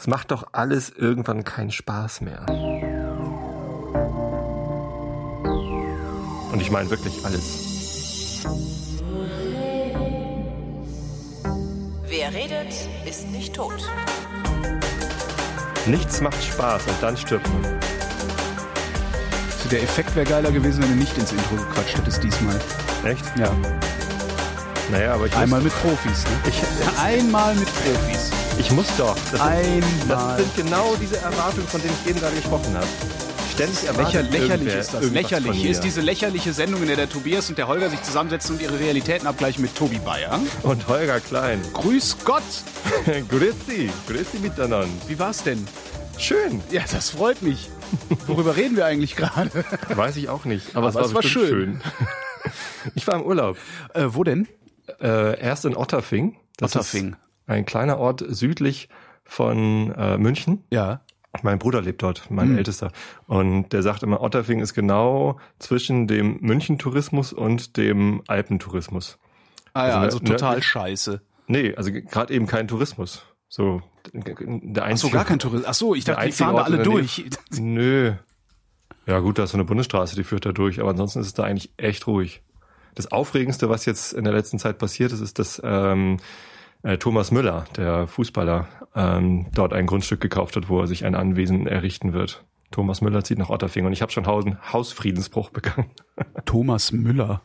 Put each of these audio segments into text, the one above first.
Es macht doch alles irgendwann keinen Spaß mehr. Und ich meine wirklich alles. Wer redet, ist nicht tot. Nichts macht Spaß und dann stirbt man. Der Effekt wäre geiler gewesen, wenn du nicht ins Intro gequatscht hättest diesmal. Echt? Ja. Naja, aber ich Einmal mit Profis, ne? ich, Einmal mit Profis. Ich muss doch. Das sind, Einmal. das sind genau diese Erwartungen, von denen ich eben gerade gesprochen habe. Ständig Lächer, erwartet lächerlich irgendwer ist das. Lächerlich. Hier ist diese lächerliche Sendung, in der der Tobias und der Holger sich zusammensetzen und ihre Realitäten abgleichen mit Tobi Bayer. Und Holger Klein. Grüß Gott! Grüezi. Grüezi miteinander. Wie war's denn? Schön. Ja, das freut mich. Worüber reden wir eigentlich gerade? Weiß ich auch nicht. Aber, Aber es war, war schön. schön. ich war im Urlaub. Äh, wo denn? Äh, erst in Otterfing. Das Otterfing. Ein kleiner Ort südlich von äh, München. Ja. Mein Bruder lebt dort, mein Hm. Ältester. Und der sagt immer, Otterfing ist genau zwischen dem München-Tourismus und dem Alpentourismus. Ah ja, Also also ne- total ne- scheiße. Nee, also gerade eben kein Tourismus. So, der Ach so, gar kein Tourismus. Ach so, ich dachte, die fahren da alle durch. Nö. Ja gut, da ist so eine Bundesstraße, die führt da durch, aber ansonsten ist es da eigentlich echt ruhig. Das Aufregendste, was jetzt in der letzten Zeit passiert ist, ist, dass ähm, äh, Thomas Müller, der Fußballer, ähm, dort ein Grundstück gekauft hat, wo er sich ein Anwesen errichten wird. Thomas Müller zieht nach Otterfing und ich habe schon Hausen Hausfriedensbruch begangen. Thomas Müller.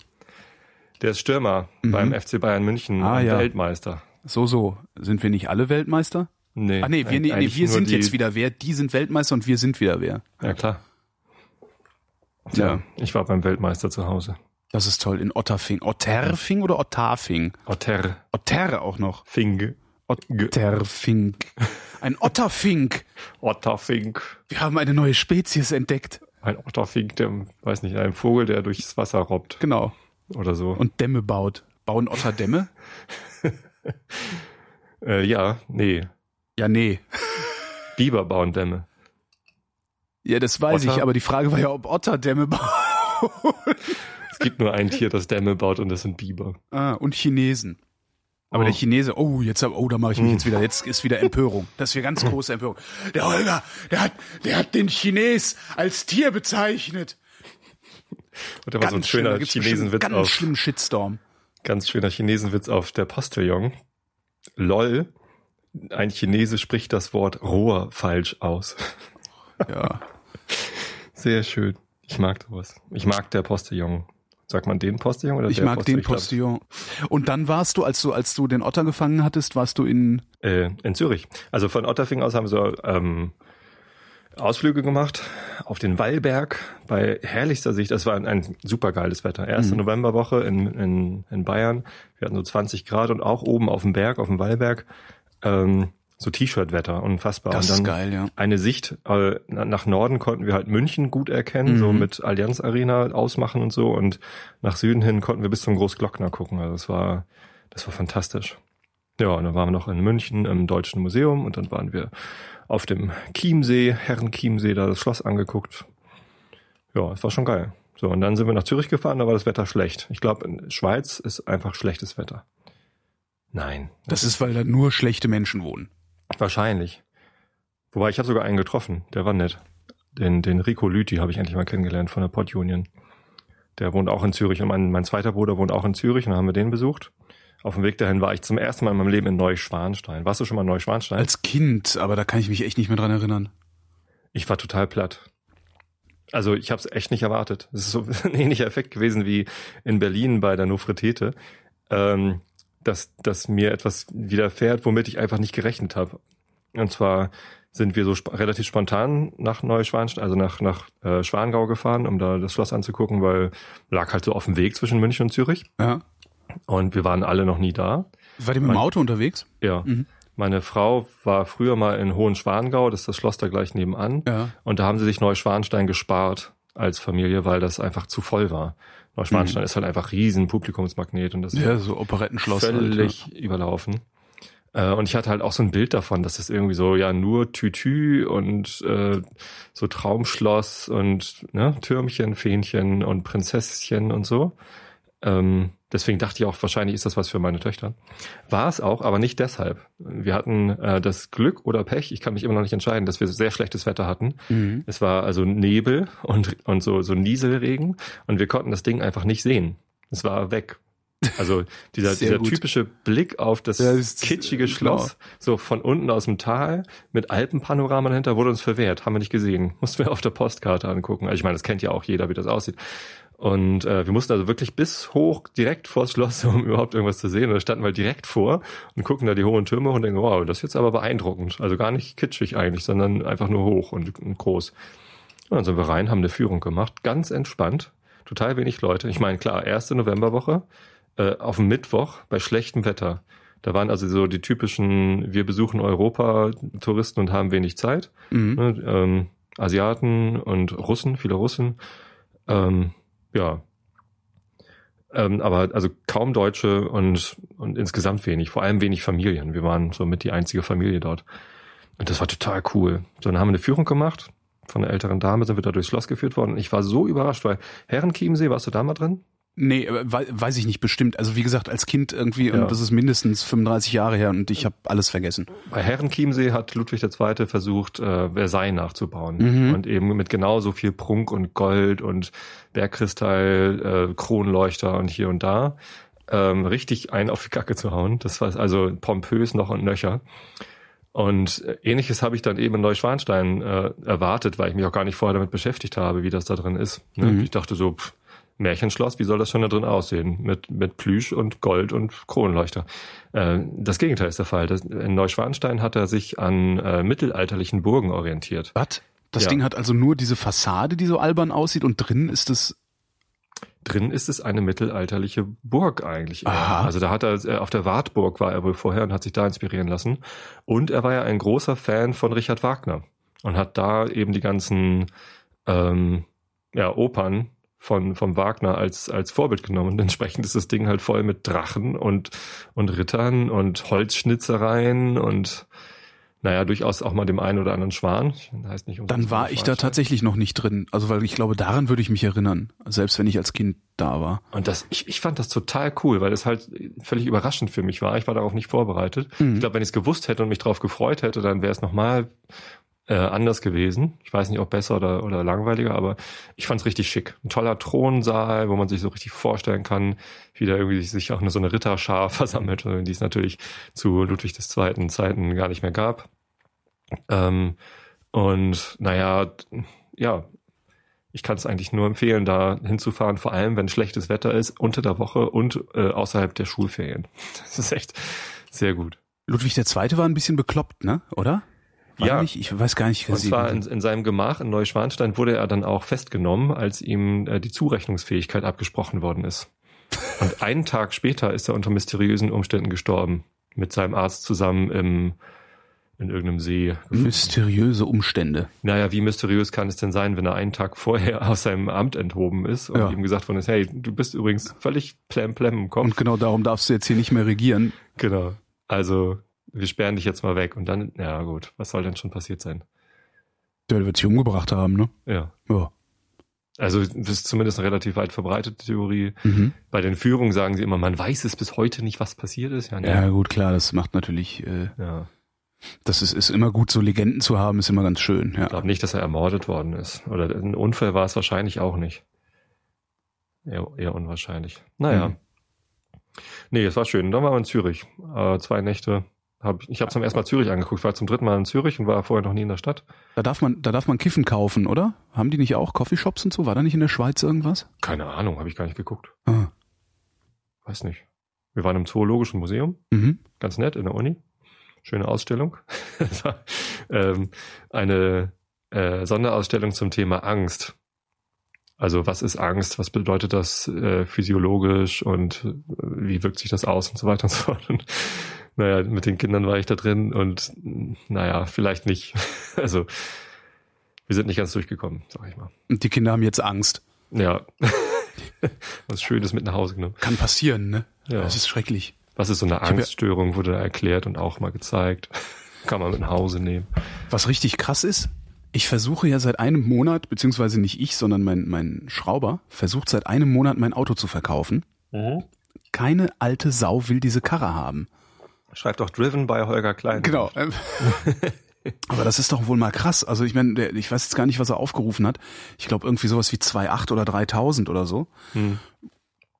Der ist Stürmer beim FC Bayern München, Ah, ja. Weltmeister. So, so. Sind wir nicht alle Weltmeister? Nee, Ah nee, wir, nee, nee, wir sind die- jetzt wieder wer. Die sind Weltmeister und wir sind wieder wer. Ja klar. Tja, Ja. ich war beim Weltmeister zu Hause. Das ist toll. In Otterfing. Otterfing oder Ottarfing? Otter, Otter auch noch. Fing, Otterfink. Ein Otterfink. Otterfink. Wir haben eine neue Spezies entdeckt. Ein Otterfink, der, weiß nicht, ein Vogel, der durchs Wasser robbt Genau. oder so. Und Dämme baut. Bauen Otter Dämme? äh, ja, nee. Ja, nee. Biber bauen Dämme. Ja, das weiß Otter? ich, aber die Frage war ja, ob Otter Dämme bauen. Es gibt nur ein Tier, das Dämme baut und das sind Biber. Ah, und Chinesen. Aber Oh. der Chinese, oh, jetzt, oh, da mache ich mich jetzt wieder, jetzt ist wieder Empörung. Das ist wieder ganz große Empörung. Der Holger, der hat, der hat den Chines als Tier bezeichnet. Und da war so ein schlimm, schöner bestimmt Chinesenwitz Ganz auf, schlimmen Shitstorm. ganz schöner Chinesenwitz auf der Postillon. LOL. Ein Chinese spricht das Wort Rohr falsch aus. Ja. Sehr schön. Ich mag sowas. Ich mag der Postillon. Sagt man den Postillon oder Ich mag den glaub, Postillon. Und dann warst du, als du, als du den Otter gefangen hattest, warst du in, Äh, in Zürich. Also von Otterfing aus haben wir ähm, Ausflüge gemacht auf den Wallberg bei herrlichster Sicht. Das war ein, ein super geiles Wetter. Erste Mhm. Novemberwoche in, in, in Bayern. Wir hatten so 20 Grad und auch oben auf dem Berg, auf dem Wallberg, ähm, so T-Shirt-Wetter, unfassbar. das und ist dann geil, ja. eine Sicht äh, na- nach Norden konnten wir halt München gut erkennen, so Mhm. mit Allianz Arena ausmachen und so. Und nach Süden hin konnten wir bis zum Großglockner gucken. Also das war, das war fantastisch. Ja, und dann waren wir noch in München im Deutschen Museum und dann waren wir auf dem Chiemsee, Herrenchiemsee, da das Schloss angeguckt. Ja, es war schon geil. So, und dann sind wir nach Zürich gefahren, da war das Wetter schlecht. Ich glaube, in Schweiz ist einfach schlechtes Wetter. Nein, Das ist, weil da nur schlechte Menschen wohnen. Wahrscheinlich. Wobei ich habe sogar einen getroffen, der war nett. Den, den Rico Lüthi habe ich endlich mal kennengelernt von der Pod Union. Der wohnt auch in Zürich und mein, mein zweiter Bruder wohnt auch in Zürich und dann haben wir den besucht. Auf dem Weg dahin war ich zum ersten Mal in meinem Leben in Neuschwanstein. Warst du schon mal in Neuschwanstein? Als Kind, aber da kann ich mich echt nicht mehr dran erinnern. Ich war total platt. Also ich habe es echt nicht erwartet. Es ist so ein ähnlicher Effekt gewesen wie in Berlin bei der Nofretete, ähm, dass, dass mir etwas widerfährt, womit ich einfach nicht gerechnet habe. Und zwar sind wir so sp relativ spontan nach Neuschwanstein, also nach, nach äh, Schwangau gefahren, um da das Schloss anzugucken, weil lag halt so auf dem Weg zwischen München und Zürich. Ja. Und wir waren alle noch nie da. War die mit dem Auto unterwegs? Ja. Mhm. Meine Frau war früher mal in Hohenschwangau, das ist das Schloss da gleich nebenan. Ja. Und da haben sie sich Neuschwanstein gespart als Familie, weil das einfach zu voll war. Neuschwanstein ist halt einfach riesen Publikumsmagnet und das ist Ja, so Operettenschloss. völlig überlaufen. Äh, Und ich hatte halt auch so ein Bild davon, dass das irgendwie so, ja, nur Tütü und äh, so Traumschloss und ne, Türmchen, Fähnchen und Prinzesschen und so. Ähm, deswegen dachte ich auch, wahrscheinlich ist das was für meine Töchter. War es auch, aber nicht deshalb. Wir hatten äh, das Glück oder Pech, ich kann mich immer noch nicht entscheiden, dass wir sehr schlechtes Wetter hatten. Mhm. Es war also Nebel und, und so, so Nieselregen und wir konnten das Ding einfach nicht sehen. Es war weg. Also dieser, Sehr dieser gut. typische Blick auf das, Ja, das kitschige äh, Schloss, so von unten aus dem Tal mit Alpenpanorama dahinter, wurde uns verwehrt, haben wir nicht gesehen. Mussten wir auf der Postkarte angucken. Also ich meine, das kennt ja auch jeder, wie das aussieht. Und äh, wir mussten also wirklich bis hoch direkt vors Schloss, um überhaupt irgendwas zu sehen. Und da standen wir direkt vor und gucken da die hohen Türme und denken, wow, das ist jetzt aber beeindruckend. Also gar nicht kitschig eigentlich, sondern einfach nur hoch und, und groß. Und dann sind wir rein, haben eine Führung gemacht, ganz entspannt, total wenig Leute. Ich meine, klar, erste Novemberwoche, äh, auf dem Mittwoch bei schlechtem Wetter. Da waren also so die typischen, wir besuchen Europa, Touristen und haben wenig Zeit. Mhm. Ne, ähm, Asiaten und Russen, viele Russen. Ähm, ja. Ähm, aber also kaum Deutsche und, und insgesamt wenig, vor allem wenig Familien. Wir waren so mit die einzige Familie dort. Und das war total cool. So, dann haben wir eine Führung gemacht. Von einer älteren Dame sind wir da durchs Schloss geführt worden. Und ich war so überrascht, weil Herrenchiemsee, warst du da mal drin? Nee, äh, wei- weiß ich nicht bestimmt. Also wie gesagt, als Kind irgendwie, Ja. und das ist mindestens 35 Jahre her und ich habe alles vergessen. Bei Herrenchiemsee hat Ludwig II. versucht, äh, Versailles nachzubauen. Mhm. Und eben mit genauso viel Prunk und Gold und Bergkristall, äh, Kronleuchter und hier und da. Ähm, richtig ein auf die Kacke zu hauen. Das war also pompös noch und nöcher. Und äh, ähnliches habe ich dann eben in Neuschwanstein äh, erwartet, weil ich mich auch gar nicht vorher damit beschäftigt habe, wie das da drin ist. Ne? Mhm. Ich dachte so, pff, Märchenschloss, wie soll das schon da drin aussehen? Mit, mit Plüsch und Gold und Kronleuchter. Äh, das Gegenteil ist der Fall. Das, in Neuschwanstein hat er sich an äh, mittelalterlichen Burgen orientiert. Was? Das Ja. Ding hat also nur diese Fassade, die so albern aussieht und drin ist es. Drin ist es eine mittelalterliche Burg eigentlich. Aha. Also da hat er, äh, auf der Wartburg war er wohl vorher und hat sich da inspirieren lassen. Und er war ja ein großer Fan von Richard Wagner und hat da eben die ganzen ähm, ja, Opern von, vom Wagner als, als Vorbild genommen. Und entsprechend ist das Ding halt voll mit Drachen und, und Rittern und Holzschnitzereien und naja, durchaus auch mal dem einen oder anderen Schwan. Heißt nicht Dann war ich da tatsächlich noch nicht drin. Also weil ich glaube, daran würde ich mich erinnern, selbst wenn ich als Kind da war. Und das, ich, ich fand das total cool, weil es halt völlig überraschend für mich war. Ich war darauf nicht vorbereitet. Mhm. Ich glaube, wenn ich es gewusst hätte und mich darauf gefreut hätte, dann wäre es nochmal äh, anders gewesen. Ich weiß nicht, ob besser oder, oder langweiliger, aber ich fand es richtig schick. Ein toller Thronsaal, wo man sich so richtig vorstellen kann, wie da irgendwie sich auch eine, so eine Ritterschar versammelt, die es natürlich zu Ludwig II. Zeiten gar nicht mehr gab. Ähm, und naja, ja, ich kann es eigentlich nur empfehlen, da hinzufahren, vor allem wenn schlechtes Wetter ist, unter der Woche und äh, außerhalb der Schulferien. Das ist echt sehr gut. Ludwig II. war ein bisschen bekloppt, ne? Oder? War Ja. Nicht? Ich weiß gar nicht. Und zwar in, in seinem Gemach in Neuschwanstein wurde er dann auch festgenommen, als ihm äh, die Zurechnungsfähigkeit abgesprochen worden ist. Und einen Tag später ist er unter mysteriösen Umständen gestorben. Mit seinem Arzt zusammen im, in irgendeinem See. Mysteriöse Umstände. Naja, wie mysteriös kann es denn sein, wenn er einen Tag vorher aus seinem Amt enthoben ist und Ja. ihm gesagt worden ist, hey, du bist übrigens völlig plem plem im Kopf. Und genau darum darfst du jetzt hier nicht mehr regieren. Genau. Also, wir sperren dich jetzt mal weg. Und dann, ja gut, was soll denn schon passiert sein? Der wird sich umgebracht haben, ne? Ja. Ja. Also, das ist zumindest eine relativ weit verbreitete Theorie. Mhm. Bei den Führungen sagen sie immer, man weiß es bis heute nicht, was passiert ist. Ja, nee. Ja, gut, klar, das macht natürlich, äh, ja. das ist, ist immer gut, so Legenden zu haben, ist immer ganz schön, ja. Ich glaube nicht, dass er ermordet worden ist. Oder ein Unfall war es wahrscheinlich auch nicht. Eher, eher unwahrscheinlich. Naja. Mhm. Nee, es war schön. Dann waren wir in Zürich. Äh, zwei Nächte. Hab, ich habe zum ersten Mal Zürich angeguckt. War zum dritten Mal in Zürich und war vorher noch nie in der Stadt. Da darf man, da darf man Kiffen kaufen, oder? Haben die nicht auch Coffeeshops und so? War da nicht in der Schweiz irgendwas? Keine Ahnung, habe ich gar nicht geguckt. Ah. Weiß nicht. Wir waren im Zoologischen Museum. Mhm. Ganz nett in der Uni. Schöne Ausstellung. War, ähm, eine äh, Sonderausstellung zum Thema Angst. Also was ist Angst? Was bedeutet das äh, physiologisch und äh, wie wirkt sich das aus und so weiter und so fort. Und, naja, mit den Kindern war ich da drin und naja, vielleicht nicht. Also wir sind nicht ganz durchgekommen, sag ich mal. Und die Kinder haben jetzt Angst. Ja. Was Schönes mit nach Hause genommen. Kann passieren, ne? Ja. Das ist schrecklich. Was ist so eine Angststörung, wurde da erklärt und auch mal gezeigt. Kann man mit nach Hause nehmen. Was richtig krass ist, ich versuche ja seit einem Monat, beziehungsweise nicht ich, sondern mein, mein Schrauber, versucht seit einem Monat mein Auto zu verkaufen. Keine alte Sau will diese Karre haben. Schreibt doch Driven bei Holger Klein. Genau. Aber das ist doch wohl mal krass. Also ich meine, ich weiß jetzt gar nicht, was er aufgerufen hat. Ich glaube irgendwie sowas wie 2,8 oder 3.000 oder so.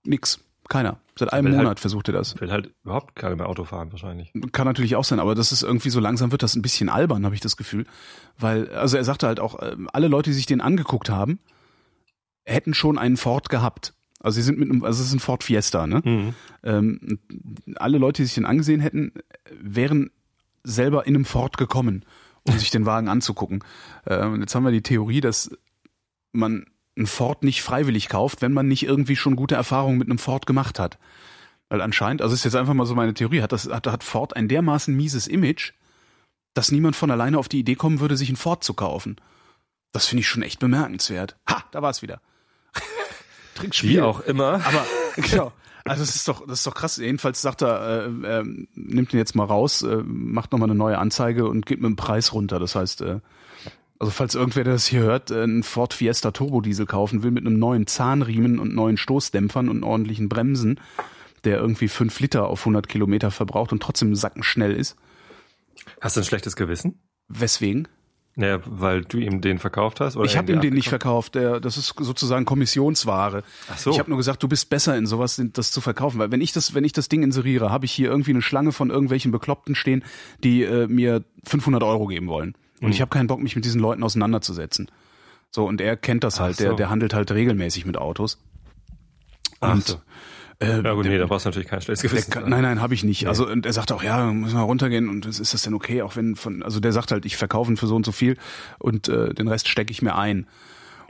Nix. Keiner. Seit einem halt- Monat versucht er das. Will halt überhaupt keine mehr Auto fahren wahrscheinlich. Kann natürlich auch sein, aber das ist irgendwie so langsam wird das ein bisschen albern, habe ich das Gefühl. Weil, also er sagte halt auch, ähm, alle Leute, die sich den angeguckt haben, hätten schon einen Ford gehabt. Also sie sind mit einem, also es ist ein Ford Fiesta, ne? Ähm, alle Leute, die sich den angesehen hätten, wären selber in einem Ford gekommen, um sich den Wagen anzugucken. Ähm, und jetzt haben wir die Theorie, dass man einen Ford nicht freiwillig kauft, wenn man nicht irgendwie schon gute Erfahrungen mit einem Ford gemacht hat. Weil anscheinend, also ist jetzt einfach mal so meine Theorie, hat, das, hat, hat Ford ein dermaßen mieses Image, dass niemand von alleine auf die Idee kommen würde, sich einen Ford zu kaufen. Das finde ich schon echt bemerkenswert. Ha, da war es wieder. Trinkspiel. Wie auch immer. Aber genau. Also das ist doch, das ist doch krass. Jedenfalls sagt er, äh, äh, nimmt ihn jetzt mal raus, äh, macht nochmal eine neue Anzeige und geht mit dem Preis runter. Das heißt, äh, also falls irgendwer, der das hier hört, äh, einen Ford Fiesta Turbodiesel kaufen will mit einem neuen Zahnriemen und neuen Stoßdämpfern und ordentlichen Bremsen, der irgendwie fünf Liter auf 100 Kilometer verbraucht und trotzdem sackenschnell ist. Hast du ein schlechtes Gewissen? Weswegen? Naja, weil du ihm den verkauft hast? Oder Ich habe ihm den nicht verkauft. Der, das ist sozusagen Kommissionsware. Ach so. Ich habe nur gesagt, du bist besser in sowas, das zu verkaufen. Weil wenn ich das, wenn ich das Ding inseriere, habe ich hier irgendwie eine Schlange von irgendwelchen Bekloppten stehen, die äh, mir 500 Euro geben wollen. Und Mhm. ich habe keinen Bock, mich mit diesen Leuten auseinanderzusetzen. So und er kennt das Ach halt. Der, so. der handelt halt regelmäßig mit Autos. Ach Und so. Äh, Ja gut, der- nee, da brauchst du natürlich kein schlechtes der Gewissen. kann, nein, nein, habe ich nicht. Also und er sagt auch, ja, müssen wir runtergehen und ist das denn okay, auch wenn von, also der sagt halt, ich verkaufe ihn für so und so viel und äh, den Rest stecke ich mir ein.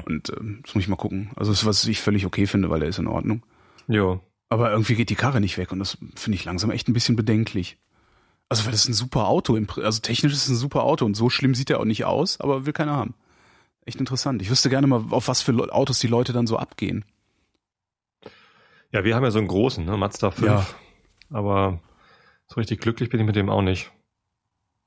Und ähm, das muss ich mal gucken. Also das ist was ich völlig okay finde, weil er ist in Ordnung. Jo. Aber irgendwie geht die Karre nicht weg und das finde ich langsam echt ein bisschen bedenklich. Also weil das ist ein super Auto, also technisch ist es ein super Auto und so schlimm sieht er auch nicht aus, aber will keiner haben. Echt interessant. Ich wüsste gerne mal, auf was für Autos die Leute dann so abgehen. Ja, wir haben ja so einen großen, ne? Mazda 5. Ja. Aber so richtig glücklich bin ich mit dem auch nicht.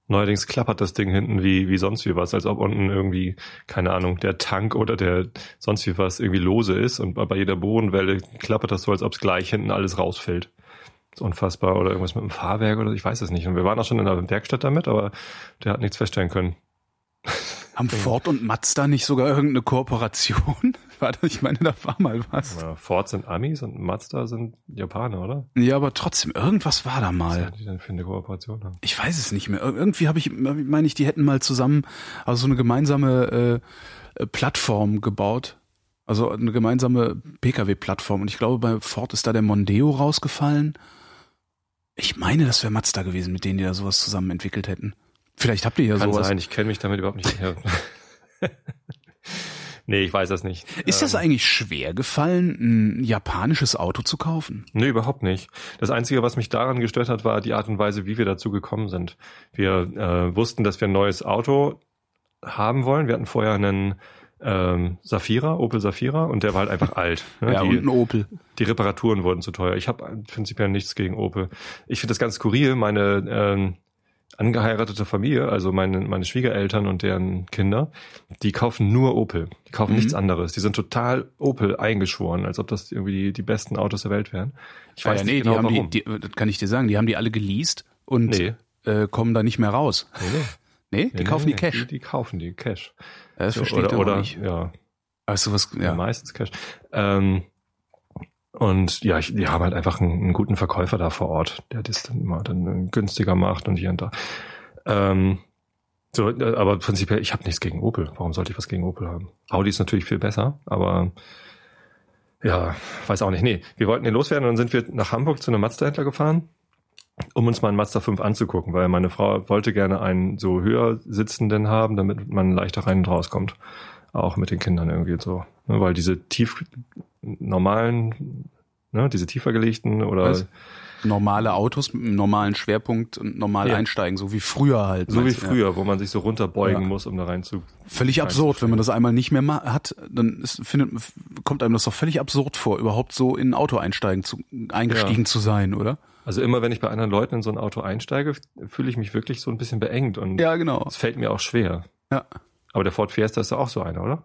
Neuerdings klappert das Ding hinten wie, wie sonst wie was, als ob unten irgendwie, keine Ahnung, der Tank oder der sonst wie was irgendwie lose ist und bei jeder Bodenwelle klappert das so, als ob es gleich hinten alles rausfällt. ist unfassbar. Oder irgendwas mit dem Fahrwerk oder ich weiß es nicht. Und wir waren auch schon in der Werkstatt damit, aber der hat nichts feststellen können. Haben Ford und Mazda nicht sogar irgendeine Kooperation? Warte, ich meine, da war mal was. Ja, Ford sind Amis und Mazda sind Japaner, oder? Ja, aber trotzdem, irgendwas war da Was mal. haben die denn für eine Kooperation haben? Ich weiß es nicht mehr. Ir- Irgendwie habe ich, meine ich, die hätten mal zusammen, also so eine gemeinsame äh, Plattform gebaut. Also eine gemeinsame Pkw-Plattform. Und ich glaube, bei Ford ist da der Mondeo rausgefallen. Ich meine, das wäre Mazda gewesen, mit denen die da sowas zusammen entwickelt hätten. Vielleicht habt ihr ja Kann sowas. sein, ich kenne mich damit überhaupt nicht her. nee, ich weiß das nicht. Ist das Ähm, eigentlich schwer gefallen, ein japanisches Auto zu kaufen? Nee, überhaupt nicht. Das Einzige, was mich daran gestört hat, war die Art und Weise, wie wir dazu gekommen sind. Wir äh, wussten, dass wir ein neues Auto haben wollen. Wir hatten vorher einen ähm, Safira, Opel Safira, und der war halt einfach alt. Ne? Ja, die, und ein Opel. die Reparaturen wurden zu teuer. Ich habe prinzipiell nichts gegen Opel. Ich finde das ganz skurril. Meine ähm, angeheiratete Familie, also meine, meine Schwiegereltern und deren Kinder, die kaufen nur Opel. Die kaufen Mhm. nichts anderes. Die sind total Opel eingeschworen, als ob das irgendwie die, die besten Autos der Welt wären. Ich weiß ja, nicht nee, genau die haben warum. die, die, das kann ich dir sagen, die haben die alle geleast und nee. äh, kommen da nicht mehr raus. Nee, nee. Nee, die kaufen die Cash. Die, die kaufen die Cash. Das So, verstehe ich oder, dann oder nicht. ja, du was? ja. Ja. meistens Cash. Ähm, und ja, ich, die haben halt einfach einen, einen guten Verkäufer da vor Ort, der das dann immer dann günstiger macht und hier und da. Ähm, so, äh, aber prinzipiell, ich habe nichts gegen Opel. Warum sollte ich was gegen Opel haben? Audi ist natürlich viel besser, aber ja, weiß auch nicht. Nee, wir wollten hier loswerden und dann sind wir nach Hamburg zu einem Mazda-Händler gefahren, um uns mal einen Mazda 5 anzugucken, weil meine Frau wollte gerne einen so höher sitzenden haben, damit man leichter rein und rauskommt. Auch mit den Kindern irgendwie so. Ne, weil diese tief normalen, ne, diese tiefer gelegten oder Was? Normale Autos mit einem normalen Schwerpunkt und normal Ja. einsteigen, so wie früher halt. so wie du, ja. früher, wo man sich so runterbeugen Ja. muss, um da rein zu. Völlig absurd, wenn man das einmal nicht mehr hat, dann ist, findet, kommt einem das doch völlig absurd vor, überhaupt so in ein Auto einsteigen zu, eingestiegen zu sein, oder? Also immer wenn ich bei anderen Leuten in so ein Auto einsteige, fühle ich mich wirklich so ein bisschen beengt und Ja, genau. es fällt mir auch schwer. Ja. Aber der Ford Fiesta ist ja auch so einer, oder?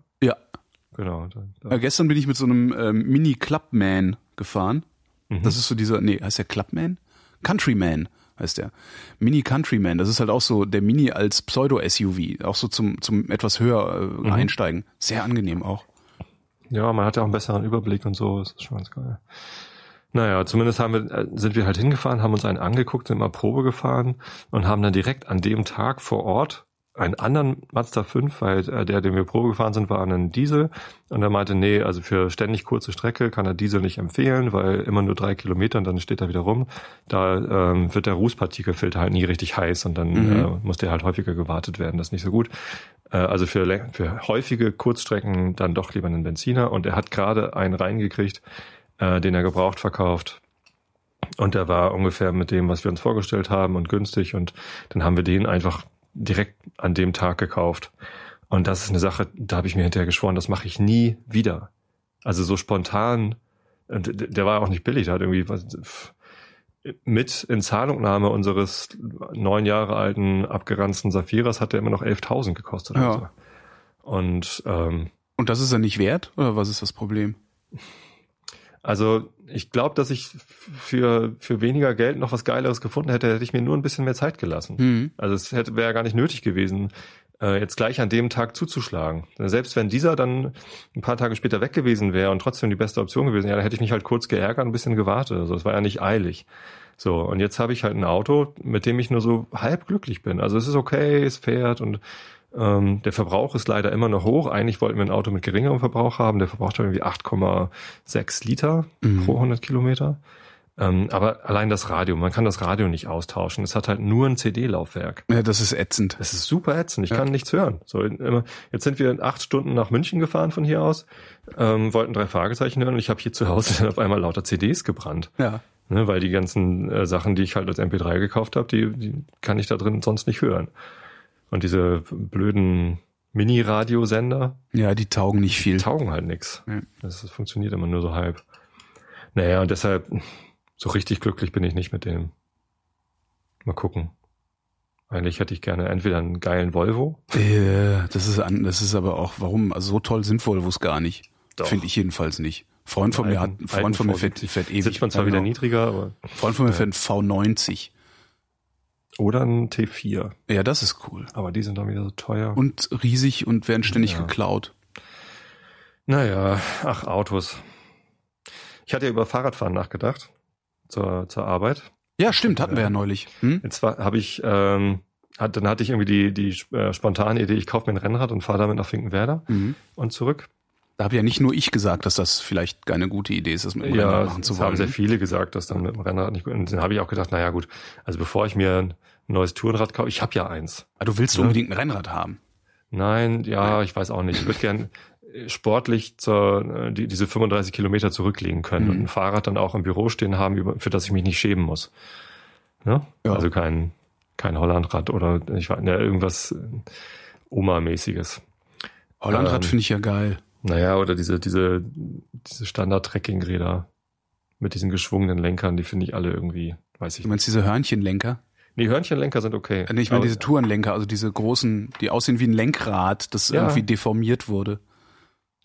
Genau. Da, da. Äh, gestern bin ich mit so einem ähm, Mini Clubman gefahren. Mhm. Das ist so dieser, nee, heißt der Clubman? Countryman heißt der. Mini Countryman, das ist halt auch so der Mini als Pseudo-SUV, auch so zum, zum etwas höher äh, Mhm. einsteigen. Sehr angenehm auch. Ja, man hat ja auch einen besseren Überblick und so. Das ist schon ganz geil. Naja, zumindest haben wir, äh, sind wir halt hingefahren, haben uns einen angeguckt, sind mal Probe gefahren und haben dann direkt an dem Tag vor Ort einen anderen Mazda 5, weil äh, der, den wir Probe gefahren sind, war ein Diesel. Und er meinte, nee, also für ständig kurze Strecke kann er Diesel nicht empfehlen, weil immer nur drei Kilometer und dann steht er wieder rum. Da ähm, wird der Rußpartikelfilter halt nie richtig heiß und dann Mhm. äh, muss der halt häufiger gewartet werden. Das ist nicht so gut. Äh, also für, für häufige Kurzstrecken dann doch lieber einen Benziner. Und er hat gerade einen reingekriegt, äh, den er gebraucht verkauft. Und der war ungefähr mit dem, was wir uns vorgestellt haben und günstig. Und dann haben wir den einfach direkt an dem Tag gekauft. Und das ist eine Sache, da habe ich mir hinterher geschworen, das mache ich nie wieder. Also so spontan, und der war auch nicht billig, der hat irgendwie mit in Zahlungnahme unseres neun Jahre alten abgeranzten Saphiras hat der immer noch 11.000 gekostet. Ja. oder so. Und ähm, Und das ist er nicht wert? Oder was ist das Problem? Also ich glaube, dass ich für, für weniger Geld noch was Geileres gefunden hätte, hätte ich mir nur ein bisschen mehr Zeit gelassen. Mhm. Also es hätte wäre gar nicht nötig gewesen, äh, jetzt gleich an dem Tag zuzuschlagen. Selbst wenn dieser dann ein paar Tage später weg gewesen wäre und trotzdem die beste Option gewesen, ja, dann hätte ich mich halt kurz geärgert, ein bisschen gewartet. Also es war ja nicht eilig. So, und jetzt habe ich halt ein Auto, mit dem ich nur so halb glücklich bin. Also es ist okay, es fährt und ähm, der Verbrauch ist leider immer noch hoch. Eigentlich wollten wir ein Auto mit geringerem Verbrauch haben. Der verbraucht irgendwie 8,6 Liter Mhm. pro 100 Kilometer. Ähm, aber allein das Radio, man kann das Radio nicht austauschen. Es hat halt nur ein CD-Laufwerk. Ja, das ist ätzend. Es ist super ätzend. Ich Ja. kann nichts hören. So, immer, jetzt sind wir acht Stunden nach München gefahren von hier aus, ähm, wollten drei Fragezeichen hören und ich habe hier zu Hause dann auf einmal lauter CDs gebrannt. Ja. Ne, weil die ganzen äh, Sachen, die ich halt als MP3 gekauft habe, die, die kann ich da drin sonst nicht hören. Und diese blöden Mini-Radiosender Ja, die taugen nicht viel. taugen halt nix. Ja. Das, das funktioniert immer nur so halb. Naja, und deshalb, so richtig glücklich bin ich nicht mit dem. Mal gucken. Eigentlich hätte ich gerne entweder einen geilen Volvo. Äh, das ist an, das ist aber auch, warum? Also so toll sind Volvos gar nicht. Finde ich jedenfalls nicht. Freund von mir hat, Freund von mir fährt, V70. fährt ewig. Sitzt man zwar Ja, wieder genau. niedriger, aber. Freund von mir Ja. fährt ein V90. Oder ein T4. Ja, das ist cool. Aber die sind dann wieder so teuer. Und riesig und werden ständig Ja. geklaut. Naja, ach, Autos. Ich hatte ja über Fahrradfahren nachgedacht. Zur, zur Arbeit. Ja, stimmt, hatten wir ja neulich. Hm? Jetzt habe ich, ähm, hat, dann hatte ich irgendwie die, die äh, spontane Idee, ich kaufe mir ein Rennrad und fahre damit nach Finkenwerder Mhm. und zurück. Da habe ja nicht nur ich gesagt, dass das vielleicht keine gute Idee ist, das mit dem Ja, Rennrad machen zu das haben wollen. sehr viele gesagt, dass dann mit dem Rennrad nicht gut. Und dann habe ich auch gedacht, naja gut, also bevor ich mir ein neues Tourenrad kaufe, ich habe ja eins. Ah, du willst Ja. unbedingt ein Rennrad haben. Nein, ja, ich weiß auch nicht. Ich würde gern äh, sportlich zur, äh, die, diese 35 Kilometer zurücklegen können Mhm. und ein Fahrrad dann auch im Büro stehen haben, über- für das ich mich nicht schämen muss. Ne? Ja. Also kein, kein Hollandrad oder ich weiß ja, irgendwas äh, Oma-mäßiges. Hollandrad Ähm, finde ich ja geil. Naja, oder diese, diese, diese Standard-Trekking-Räder mit diesen geschwungenen Lenkern, die finde ich alle irgendwie, weiß ich Du meinst diese Hörnchenlenker? Nee, Hörnchenlenker sind okay. Äh, nee, ich meine diese Tourenlenker, also diese großen, die aussehen wie ein Lenkrad, das Ja. irgendwie deformiert wurde.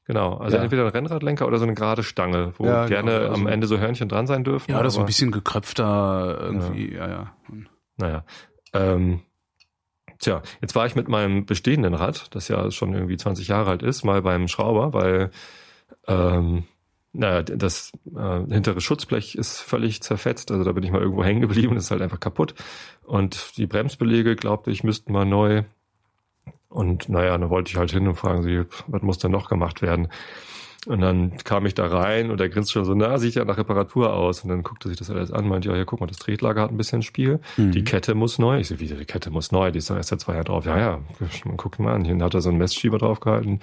Genau, also Ja. entweder ein Rennradlenker oder so eine gerade Stange, wo Ja, gerne genau, also- am Ende so Hörnchen dran sein dürfen. Ja, oder so ein bisschen gekröpfter irgendwie, ja, ja. Naja. Ähm, tja, jetzt war ich mit meinem bestehenden Rad, das ja schon irgendwie 20 Jahre alt ist, mal beim Schrauber, weil ähm, naja, das äh, hintere Schutzblech ist völlig zerfetzt, also da bin ich mal irgendwo hängen geblieben, das ist halt einfach kaputt. Und die Bremsbeläge, glaubte ich, müssten mal neu. Und naja, dann wollte ich halt hin und fragen sie, was muss denn noch gemacht werden? Und dann kam ich da rein und er grinst schon so, na, sieht ja nach Reparatur aus. Und dann guckte sich das alles an, meinte, ja, hier, guck mal, das Tretlager hat ein bisschen Spiel. Mhm. Die Kette muss neu. Ich so, wie, die Kette muss neu? Die ist doch erst seit zwei Jahren drauf. Ja, ja, man guckt mal an. Hier hat er so einen Messschieber draufgehalten.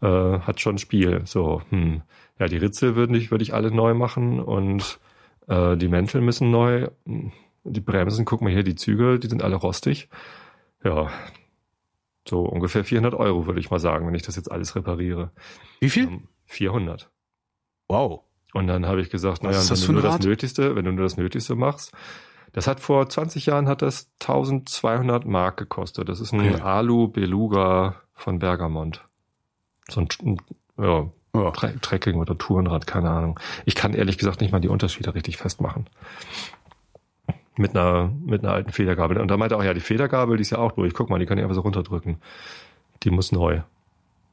Äh, hat schon Spiel. So, hm. Ja, die Ritzel würde ich, würde ich alle neu machen und äh, die Mäntel müssen neu. Die Bremsen, guck mal hier, die Züge, die sind alle rostig. Ja, so ungefähr 400 Euro, würde ich mal sagen, wenn ich das jetzt alles repariere. Wie viel? Ähm, 400. Wow. Und dann habe ich gesagt, naja, wenn das du nur das? Nötigste, wenn du nur das Nötigste machst. Das hat vor 20 Jahren hat das 1200 Mark gekostet. Das ist ein Okay. Alu Beluga von Bergamont. So ein, ja, Ja. Tre Trekking oder Tourenrad, keine Ahnung. Ich kann ehrlich gesagt nicht mal die Unterschiede richtig festmachen. Mit einer, mit einer alten Federgabel. Und da meinte er auch, ja, die Federgabel, die ist ja auch durch. Guck mal, die kann ich einfach so runterdrücken. Die muss neu.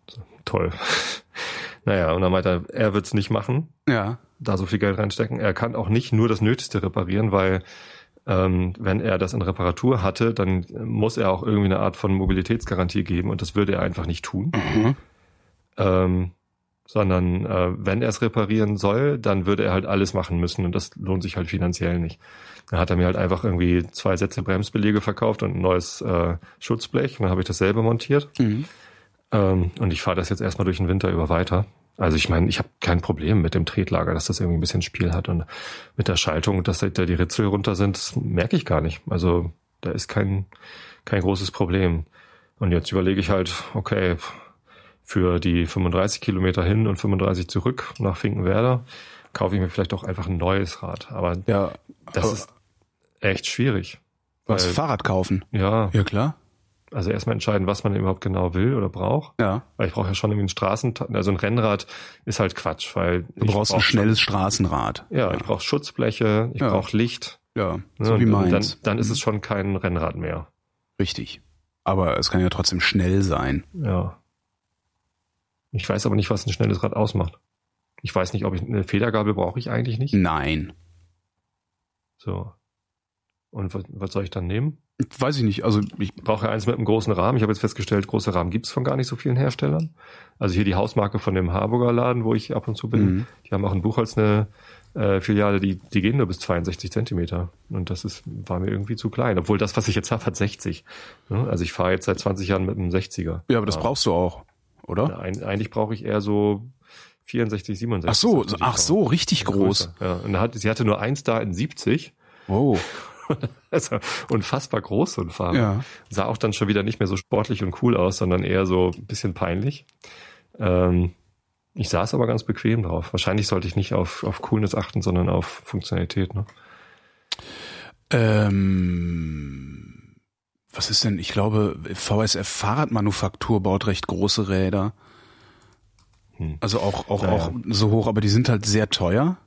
So, toll. Naja, und dann meinte er, er wird's nicht machen, Ja. da so viel Geld reinstecken. Er kann auch nicht nur das Nötigste reparieren, weil ähm, wenn er das in Reparatur hatte, dann muss er auch irgendwie eine Art von Mobilitätsgarantie geben und das würde er einfach nicht tun. Mhm. Ähm, sondern äh, wenn er es reparieren soll, dann würde er halt alles machen müssen und das lohnt sich halt finanziell nicht. Dann hat er mir halt einfach irgendwie zwei Sätze Bremsbelege verkauft und ein neues äh, Schutzblech und dann habe ich das selber montiert. Mhm. Ähm, und ich fahre das jetzt erstmal durch den Winter über weiter. Also ich meine, ich habe kein Problem mit dem Tretlager, dass das irgendwie ein bisschen Spiel hat und mit der Schaltung, dass da die Ritzel runter sind, merke ich gar nicht. Also da ist kein kein großes Problem. Und jetzt überlege ich halt, okay, für die 35 Kilometer hin und 35 zurück nach Finkenwerder kaufe ich mir vielleicht auch einfach ein neues Rad. Aber Ja. das aber ist echt schwierig. was Fahrrad kaufen. Ja, Ja, klar. Also erstmal entscheiden, was man überhaupt genau will oder braucht. Ja. Weil ich brauche ja schon irgendwie ein Straßen, also ein Rennrad ist halt Quatsch, weil Du brauchst ein schnelles Straßenrad. Schon, ja, ich brauche Schutzbleche, ich Ja. brauche Licht. Ja, ne, so wie und meins. Dann, dann ist es schon kein Rennrad mehr. Richtig. Aber es kann ja trotzdem schnell sein. Ja. Ich weiß aber nicht, was ein schnelles Rad ausmacht. Ich weiß nicht, ob ich eine Federgabel brauche ich eigentlich nicht. Nein. So. Und was, was soll ich dann nehmen? Weiß ich nicht. Also ich, brauche ja eins mit einem großen Rahmen. Ich habe jetzt festgestellt, große Rahmen gibt's von gar nicht so vielen Herstellern. Also hier die Hausmarke von dem Harburger Laden, wo ich ab und zu bin. Mhm. Die haben auch in Buchholz eine äh, Filiale, die, die gehen nur bis 62 Zentimeter. Und das ist, war mir irgendwie zu klein. Obwohl das, was ich jetzt habe, hat 60. Ne? Also ich fahre jetzt seit 20 Jahren mit einem 60er. ja, aber das Ja. brauchst du auch, oder? Ein, eigentlich brauche ich eher so 64, 67. Ach so, ach so, richtig groß. Ja, und hat, sie hatte nur eins da in 70. Wow. Also unfassbar groß, so ein Fahrrad. Ja. Sah auch dann schon wieder nicht mehr so sportlich und cool aus, sondern eher so ein bisschen peinlich. Ähm, ich saß aber ganz bequem drauf. Wahrscheinlich sollte ich nicht auf, auf Coolness achten, sondern auf Funktionalität. Ne? Ähm, was ist denn? Ich glaube, VSF Fahrradmanufaktur baut recht große Räder. Hm. Also auch auch Naja. auch so hoch, aber die sind halt sehr teuer.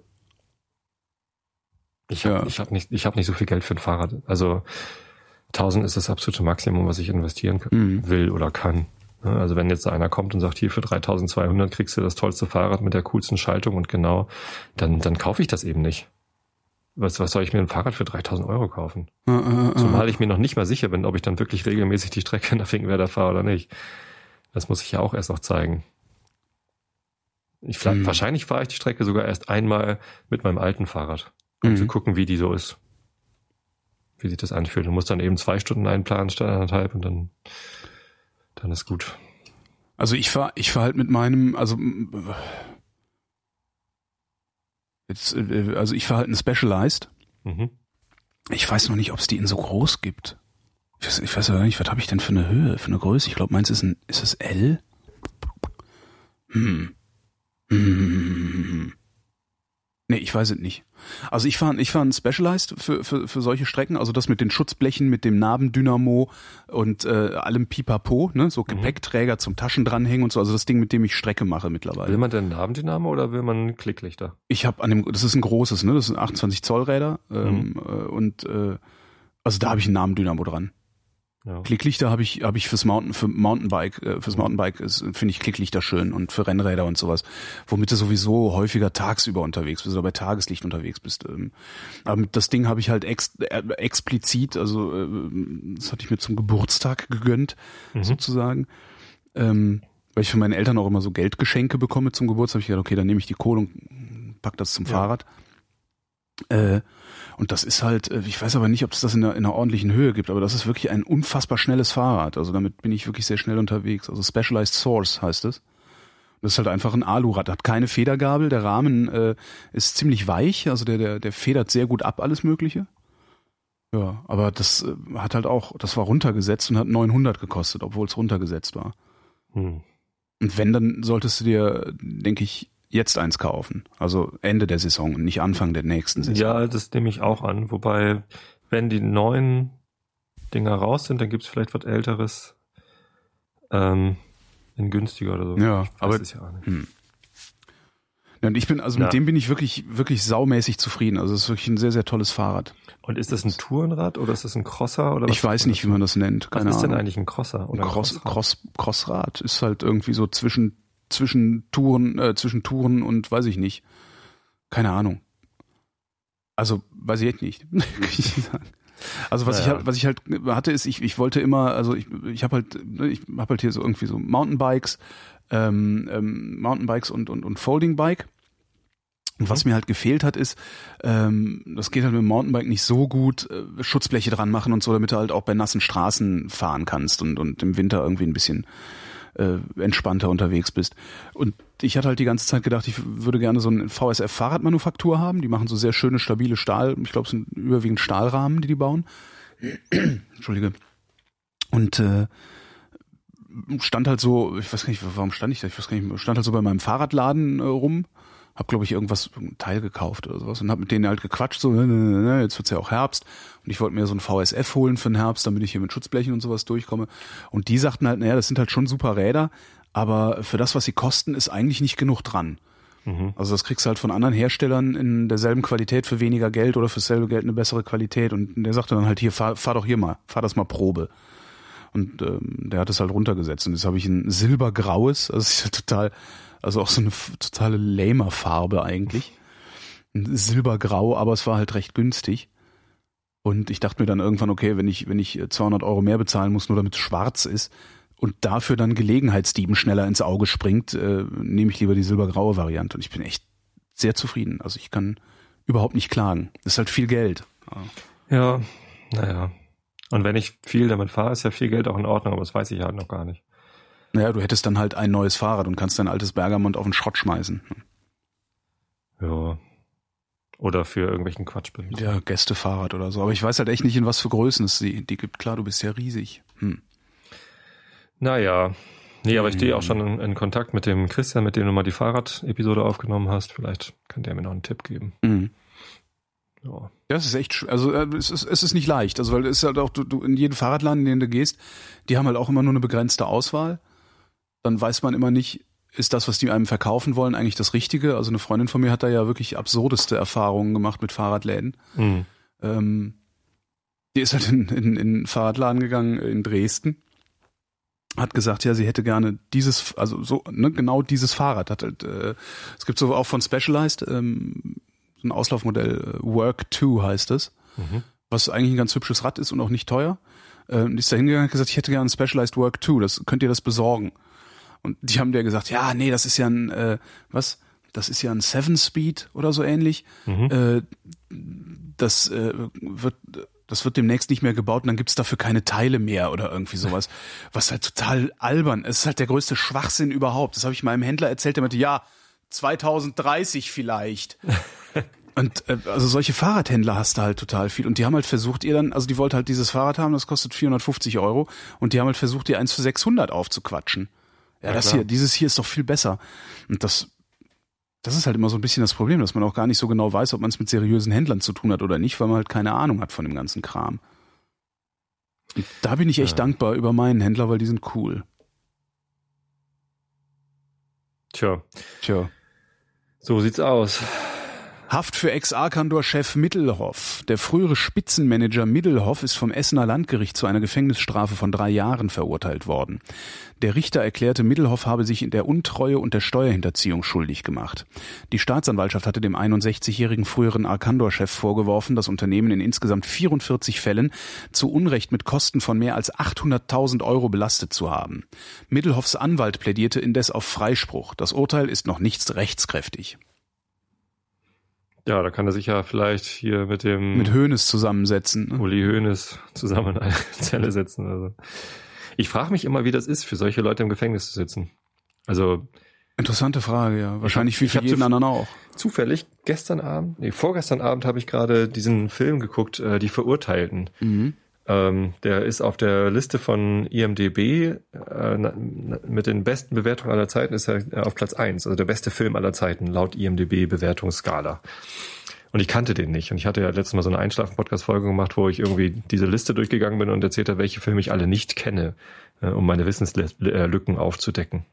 Ich habe Ja. ich hab nicht, ich hab nicht so viel Geld für ein Fahrrad. Also 1000 ist das absolute Maximum, was ich investieren Mhm. will oder kann. Ja, Also wenn jetzt einer kommt und sagt, hier für 3200 kriegst du das tollste Fahrrad mit der coolsten Schaltung und genau, dann, dann kaufe ich das eben nicht. Was, was soll ich mir ein Fahrrad für 3000 Euro kaufen? Äh, äh, äh. Zumal ich mir noch nicht mal sicher bin, ob ich dann wirklich regelmäßig die Strecke nach Finkenwerder fahre oder nicht. Das muss ich ja auch erst noch zeigen. Ich, Hm. Wahrscheinlich fahre ich die Strecke sogar erst einmal mit meinem alten Fahrrad, um Mhm. zu gucken, wie die so ist. Wie sich das anfühlt. Du musst dann eben zwei Stunden einplanen statt anderthalb und dann, dann ist gut. Also ich fahr, ich fahr halt mit meinem, also jetzt, äh, also ich fahr halt einen Specialized. Mhm. Ich weiß noch nicht, ob es die in so groß gibt. Ich weiß, ich weiß aber nicht, was habe ich denn für eine Höhe, für eine Größe? Ich glaube, meins ist ein, ist es L? Hm. Hm. Nee, ich weiß es nicht. Also ich fahre ich fahr einen Specialized für, für, für solche Strecken, also das mit den Schutzblechen, mit dem Nabendynamo und äh, allem Pipapo, ne? so Gepäckträger zum Taschen dranhängen und so, also das Ding, mit dem ich Strecke mache Will mittlerweile. man denn Nabendynamo oder will man Klicklichter? Ich habe an dem, das ist ein großes, ne? Das sind 28 Zoll Räder ähm, äh, und äh, also da habe ich einen Nabendynamo dran. Ja. Klicklichter habe ich habe ich fürs Mountain für Mountainbike äh, fürs Mountainbike ist finde ich Klicklichter schön und für Rennräder und sowas, womit du sowieso häufiger tagsüber unterwegs bist oder bei Tageslicht unterwegs bist. Ähm, aber das Ding habe ich halt ex, äh, explizit, also äh, das hatte ich mir zum Geburtstag gegönnt Mhm. sozusagen. Ähm, weil ich von meinen Eltern auch immer so Geldgeschenke bekomme zum Geburtstag, habe ich gedacht, okay, dann nehme ich die Kohle und pack das zum Ja. Fahrrad. Äh, und das ist halt, äh, ich weiß aber nicht, ob es das in einer, in einer ordentlichen Höhe gibt, aber das ist wirklich ein unfassbar schnelles Fahrrad. Also damit bin ich wirklich sehr schnell unterwegs. Also Specialized Source heißt es. Das ist halt einfach ein Alurad, hat keine Federgabel, der Rahmen äh, ist ziemlich weich, also der, der, der federt sehr gut ab, alles Mögliche. Ja, aber das äh, hat halt auch, das war runtergesetzt und hat 900 gekostet, obwohl es runtergesetzt war. Hm. Und wenn, dann solltest du dir, denke ich, jetzt eins kaufen. Also Ende der Saison und nicht Anfang der nächsten Saison. Ja, das nehme ich auch an. Wobei, wenn die neuen Dinger raus sind, dann gibt's vielleicht was Älteres ähm, in günstiger oder so. Ja, ich weiß aber- es ja auch nicht. Hm. Ja, und ich bin, also Ja. mit dem bin ich wirklich, wirklich saumäßig zufrieden. Also es ist wirklich ein sehr, sehr tolles Fahrrad. Und ist das ein Tourenrad oder ist das ein Crosser oder was Ich weiß nicht, wie man das nennt. Was Keine ist denn Ahnung. eigentlich ein Crosser oder Ein ein Cross, Crossrad? Cross, Crossrad ist halt irgendwie so zwischen, zwischen Touren, äh, zwischen Touren und weiß ich nicht. Keine Ahnung. Also, weiß ich echt nicht. Also was Naja. ich halt, was ich halt hatte, ist, ich, ich wollte immer, also ich, ich habe halt, ne, ich habe halt hier so irgendwie so Mountainbikes, ähm, ähm, Mountainbikes und, und, und Foldingbike. Und was mir halt gefehlt hat, ist, ähm, das geht halt mit dem Mountainbike nicht so gut, äh, Schutzbleche dran machen und so, damit du halt auch bei nassen Straßen fahren kannst und, und im Winter irgendwie ein bisschen äh, entspannter unterwegs bist. Und ich hatte halt die ganze Zeit gedacht, ich würde gerne so eine VSF-Fahrradmanufaktur haben. Die machen so sehr schöne, stabile Stahl, ich glaube, es sind überwiegend Stahlrahmen, die die bauen. Entschuldige. Und äh, stand halt so, ich weiß gar nicht, warum stand ich da? Ich weiß gar nicht, stand halt so bei meinem Fahrradladen äh, rum, hab glaube ich irgendwas, ein Teil gekauft oder sowas und hab mit denen halt gequatscht, so, jetzt wird's ja auch Herbst und ich wollte mir so ein VSF holen für den Herbst, damit ich hier mit Schutzblechen und sowas durchkomme. Und die sagten halt, naja, das sind halt schon super Räder, aber für das, was sie kosten, ist eigentlich nicht genug dran. Mhm. Also das kriegst du halt von anderen Herstellern in derselben Qualität für weniger Geld oder für dasselbe Geld eine bessere Qualität. Und der sagte dann halt hier, fahr, fahr doch hier mal, fahr das mal Probe. Und ähm, der hat es halt runtergesetzt. Und jetzt habe ich ein silbergraues, also ist ja total, also auch so eine totale lamer Farbe eigentlich. Silbergrau, aber es war halt recht günstig. Und ich dachte mir dann irgendwann, okay, wenn ich, wenn ich 200 Euro mehr bezahlen muss, nur damit es schwarz ist und dafür dann Gelegenheitsdieben schneller ins Auge springt, äh, nehme ich lieber die silbergraue Variante. Und ich bin echt sehr zufrieden. Also ich kann überhaupt nicht klagen. Das ist halt viel Geld. Ja, naja. Und wenn ich viel damit fahre, ist ja viel Geld auch in Ordnung, aber das weiß ich halt noch gar nicht. Naja, du hättest dann halt ein neues Fahrrad und kannst dein altes Bergamont auf den Schrott schmeißen. Ja. Oder für irgendwelchen Quatsch benutzen. Ja, Gästefahrrad oder so. Aber ich weiß halt echt nicht, in was für Größen es die, die gibt. Klar, du bist ja riesig. Hm. Naja. Nee, aber ich stehe auch Mhm. schon in, in Kontakt mit dem Christian, mit dem du mal die Fahrrad-Episode aufgenommen hast. Vielleicht kann der mir noch einen Tipp geben. Mhm. Ja. Es ist echt, also äh, es ist, es ist nicht leicht. Also weil es ist halt auch, du, du in jeden Fahrradladen, in den du gehst, die haben halt auch immer nur eine begrenzte Auswahl. Dann weiß man immer nicht, ist das, was die einem verkaufen wollen, eigentlich das Richtige? Also eine Freundin von mir hat da ja wirklich absurdeste Erfahrungen gemacht mit Fahrradläden. Mhm. Ähm, die ist halt in, in, in einen Fahrradladen gegangen in Dresden, hat gesagt, ja, sie hätte gerne dieses, also so, ne, genau dieses Fahrrad. Hat halt, äh, es gibt so auch von Specialized ähm, so ein Auslaufmodell, äh, Work 2 heißt es, Mhm. was eigentlich ein ganz hübsches Rad ist und auch nicht teuer. Ähm, die ist da hingegangen und hat gesagt, ich hätte gerne ein Specialized Work 2, das könnt ihr das besorgen. Und die haben der gesagt, ja, nee, das ist ja ein, äh, was? Das ist ja ein Seven Speed oder so ähnlich. Mhm. Äh, das äh, wird das wird demnächst nicht mehr gebaut und dann gibt's dafür keine Teile mehr oder irgendwie sowas. Was halt total albern. Es ist halt der größte Schwachsinn überhaupt. Das habe ich meinem Händler erzählt, der meinte, ja, 2030 vielleicht. Und äh, also solche Fahrradhändler hast du halt total viel. Und die haben halt versucht, ihr dann, also die wollte halt dieses Fahrrad haben, das kostet 450 Euro. Und die haben halt versucht, ihr eins für 600 aufzuquatschen. Ja, Ja, das klar. hier, dieses hier ist doch viel besser. Und das, das ist halt immer so ein bisschen das Problem, dass man auch gar nicht so genau weiß, ob man es mit seriösen Händlern zu tun hat oder nicht, weil man halt keine Ahnung hat von dem ganzen Kram. Und da bin ich echt Ja. dankbar über meinen Händler, weil die sind cool. Tja, Tja. so sieht's aus. Haft für Ex-Arkandor-Chef Middelhoff. Der frühere Spitzenmanager Middelhoff ist vom Essener Landgericht zu einer Gefängnisstrafe von drei Jahren verurteilt worden. Der Richter erklärte, Middelhoff habe sich in der Untreue und der Steuerhinterziehung schuldig gemacht. Die Staatsanwaltschaft hatte dem 61-jährigen früheren Arkandor-Chef vorgeworfen, das Unternehmen in insgesamt 44 Fällen zu Unrecht mit Kosten von mehr als 800.000 Euro belastet zu haben. Middelhoffs Anwalt plädierte indes auf Freispruch. Das Urteil ist noch nicht rechtskräftig. Ja, da kann er sich ja vielleicht hier mit dem Mit Hönes zusammensetzen. ne? Uli Hoeneß zusammen in eine Zelle setzen. Also. Ich frage mich immer, wie das ist, für solche Leute im Gefängnis zu sitzen. Also Interessante Frage, ja. Wahrscheinlich wie ich für jeden anderen auch. zufällig gestern Abend, nee, vorgestern Abend habe ich gerade diesen Film geguckt, äh, Die Verurteilten. Mhm. Ähm, der ist auf der Liste von IMDB äh, mit den besten Bewertungen aller Zeiten ist er äh, auf Platz eins, also der beste Film aller Zeiten laut IMDB Bewertungsskala. Und ich kannte den nicht. Und ich hatte ja letztes Mal so eine Einschlafen-Podcast-Folge gemacht, wo ich irgendwie diese Liste durchgegangen bin und erzählt habe, welche Filme ich alle nicht kenne, äh, um meine Wissenslücken aufzudecken.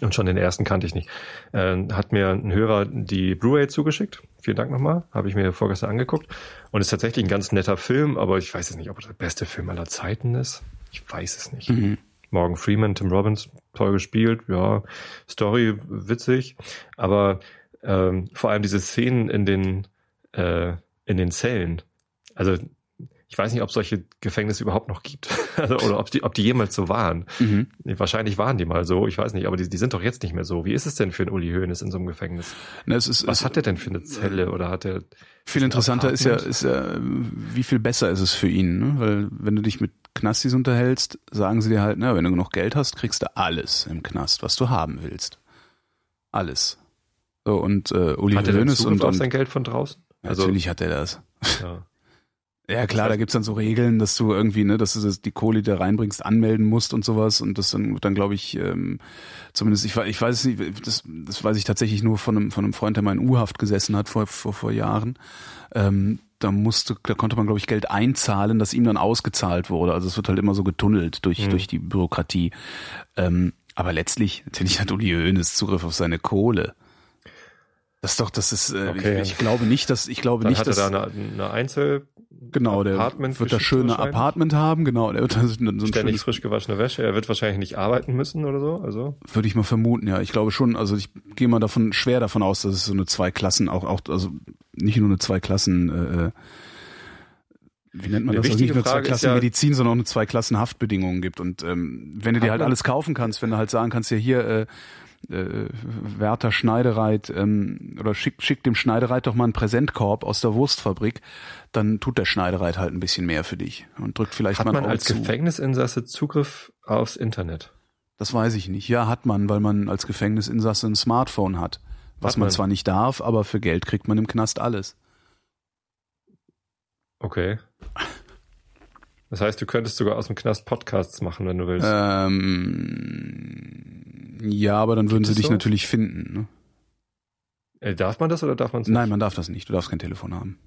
Und schon den ersten kannte ich nicht. Äh, hat mir ein Hörer die Blu-ray zugeschickt. Vielen Dank nochmal. Habe ich mir vorgestern angeguckt. Und ist tatsächlich ein ganz netter Film, aber ich weiß jetzt nicht, ob er der beste Film aller Zeiten ist. Ich weiß es nicht. Mhm. Morgan Freeman, Tim Robbins, toll gespielt, ja, Story witzig, aber ähm, vor allem diese Szenen in den äh, in den Zellen. Also ich weiß nicht, ob es solche Gefängnisse überhaupt noch gibt. also, oder ob die, ob die jemals so waren. Mhm. Wahrscheinlich waren die mal so, ich weiß nicht, aber die, die sind doch jetzt nicht mehr so. Wie ist es denn für einen Uli Hoeneß in so einem Gefängnis? Na, es ist, Was es, hat der denn für eine Zelle? Oder hat er. Viel interessanter ist ja, ist ja, wie viel besser ist es für ihn, ne? Weil wenn du dich mit Knastis unterhältst, sagen sie dir halt, na, wenn du genug Geld hast, kriegst du alles im Knast, was du haben willst. Alles. So, und äh, Uli hat Hoeneß und, und sein Geld von draußen? Also, natürlich hat er das. Ja. Ja klar, da gibt's dann so Regeln, dass du irgendwie, ne, dass du das, die Kohle, die du reinbringst, anmelden musst und sowas und das dann, dann glaube ich, ähm, zumindest, ich, ich weiß nicht, das, das weiß ich tatsächlich nur von einem, von einem Freund, der mal in U-Haft gesessen hat vor, vor, vor Jahren. Ähm, da musste, da konnte man, glaube ich, Geld einzahlen, das ihm dann ausgezahlt wurde. Also es wird halt immer so getunnelt durch, mhm. durch die Bürokratie. Ähm, aber letztlich, natürlich hat Uli Hoeneß Zugriff auf seine Kohle. Das ist doch, das ist, äh, okay. ich, ich glaube nicht, dass, ich glaube dann nicht, hat dass. er da eine, eine Einzel, Genau, der Apartment wird das schöne Apartment haben, genau. Der wird so ein Ständig schönes, frisch gewaschene Wäsche. Er wird wahrscheinlich nicht arbeiten müssen oder so. Also würde ich mal vermuten, ja. Ich glaube schon. Also ich gehe mal davon schwer davon aus, dass es so eine zwei Klassen auch auch also nicht nur eine zwei Klassen. Äh, wie nennt man Eine das? Also nicht nur zwei Frage ist Klassen ja- Medizin, sondern auch eine zwei Klassen Haftbedingungen gibt. Und ähm, wenn du dir halt alles kaufen kannst, wenn du halt sagen kannst, ja hier äh, äh, Werther Schneidereit ähm, oder schick, schick dem Schneidereit doch mal einen Präsentkorb aus der Wurstfabrik, dann tut der Schneidereit halt ein bisschen mehr für dich und drückt vielleicht hat mal ein man als zu. Gefängnisinsasse Zugriff aufs Internet? Das weiß ich nicht. Ja, hat man, weil man als Gefängnisinsasse ein Smartphone hat. Was Hat man man. zwar nicht darf, aber für Geld kriegt man im Knast alles. Okay. Das heißt, du könntest sogar aus dem Knast Podcasts machen, wenn du willst. Ähm, ja, aber dann würden sie dich sowas? natürlich finden. Ne? Äh, darf man das oder darf man es nicht? Nein, man darf das nicht. Du darfst kein Telefon haben.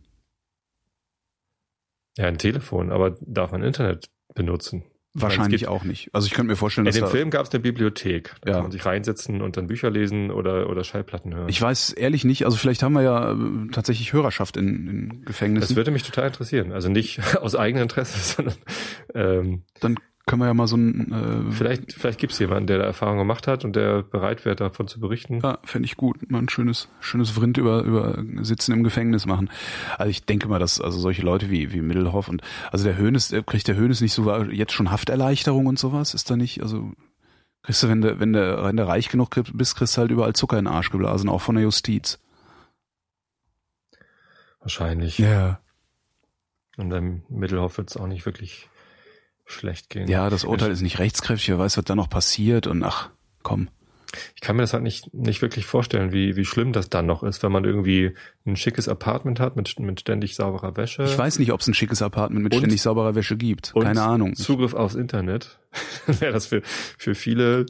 Ja, ein Telefon, aber darf man Internet benutzen? Wahrscheinlich gibt- auch nicht. Also ich könnte mir vorstellen, In dass dem da, Film gab es eine Bibliothek. Da Ja. kann man sich reinsetzen und dann Bücher lesen oder, oder Schallplatten hören. ich weiß ehrlich nicht. Also vielleicht haben wir ja äh, tatsächlich Hörerschaft in, in das Gefängnissen. würde mich total interessieren. Also nicht aus eigenem Interesse, sondern ähm, Dann können wir ja mal so ein äh, vielleicht, vielleicht gibt es jemanden, der da Erfahrung gemacht hat und der bereit wäre, davon zu berichten. Ja, fände ich gut. Mal ein schönes, schönes Vrind über, über Sitzen im Gefängnis machen. Also ich denke mal, dass also solche Leute wie, wie Middelhoff und also der Höhnes, der kriegt der Höhnes nicht so jetzt schon Hafterleichterung und sowas? Ist da nicht, also kriegst du, wenn du, wenn du, wenn du reich genug bist, kriegst du halt überall Zucker in den Arsch geblasen, auch von der Justiz. Wahrscheinlich. Ja. Und beim Mittelhoff wird es auch nicht wirklich schlecht gehen. Ja, das Urteil ist nicht rechtskräftig, wer weiß, was da noch passiert und ach, komm. Ich kann mir das halt nicht, nicht wirklich vorstellen, wie, wie schlimm das dann noch ist, wenn man irgendwie ein schickes Apartment hat mit, mit ständig sauberer Wäsche. Ich weiß nicht, ob es ein schickes Apartment mit Und- ständig sauberer Wäsche gibt. Keine Ahnung. Zugriff aufs Internet. Wäre das für, für viele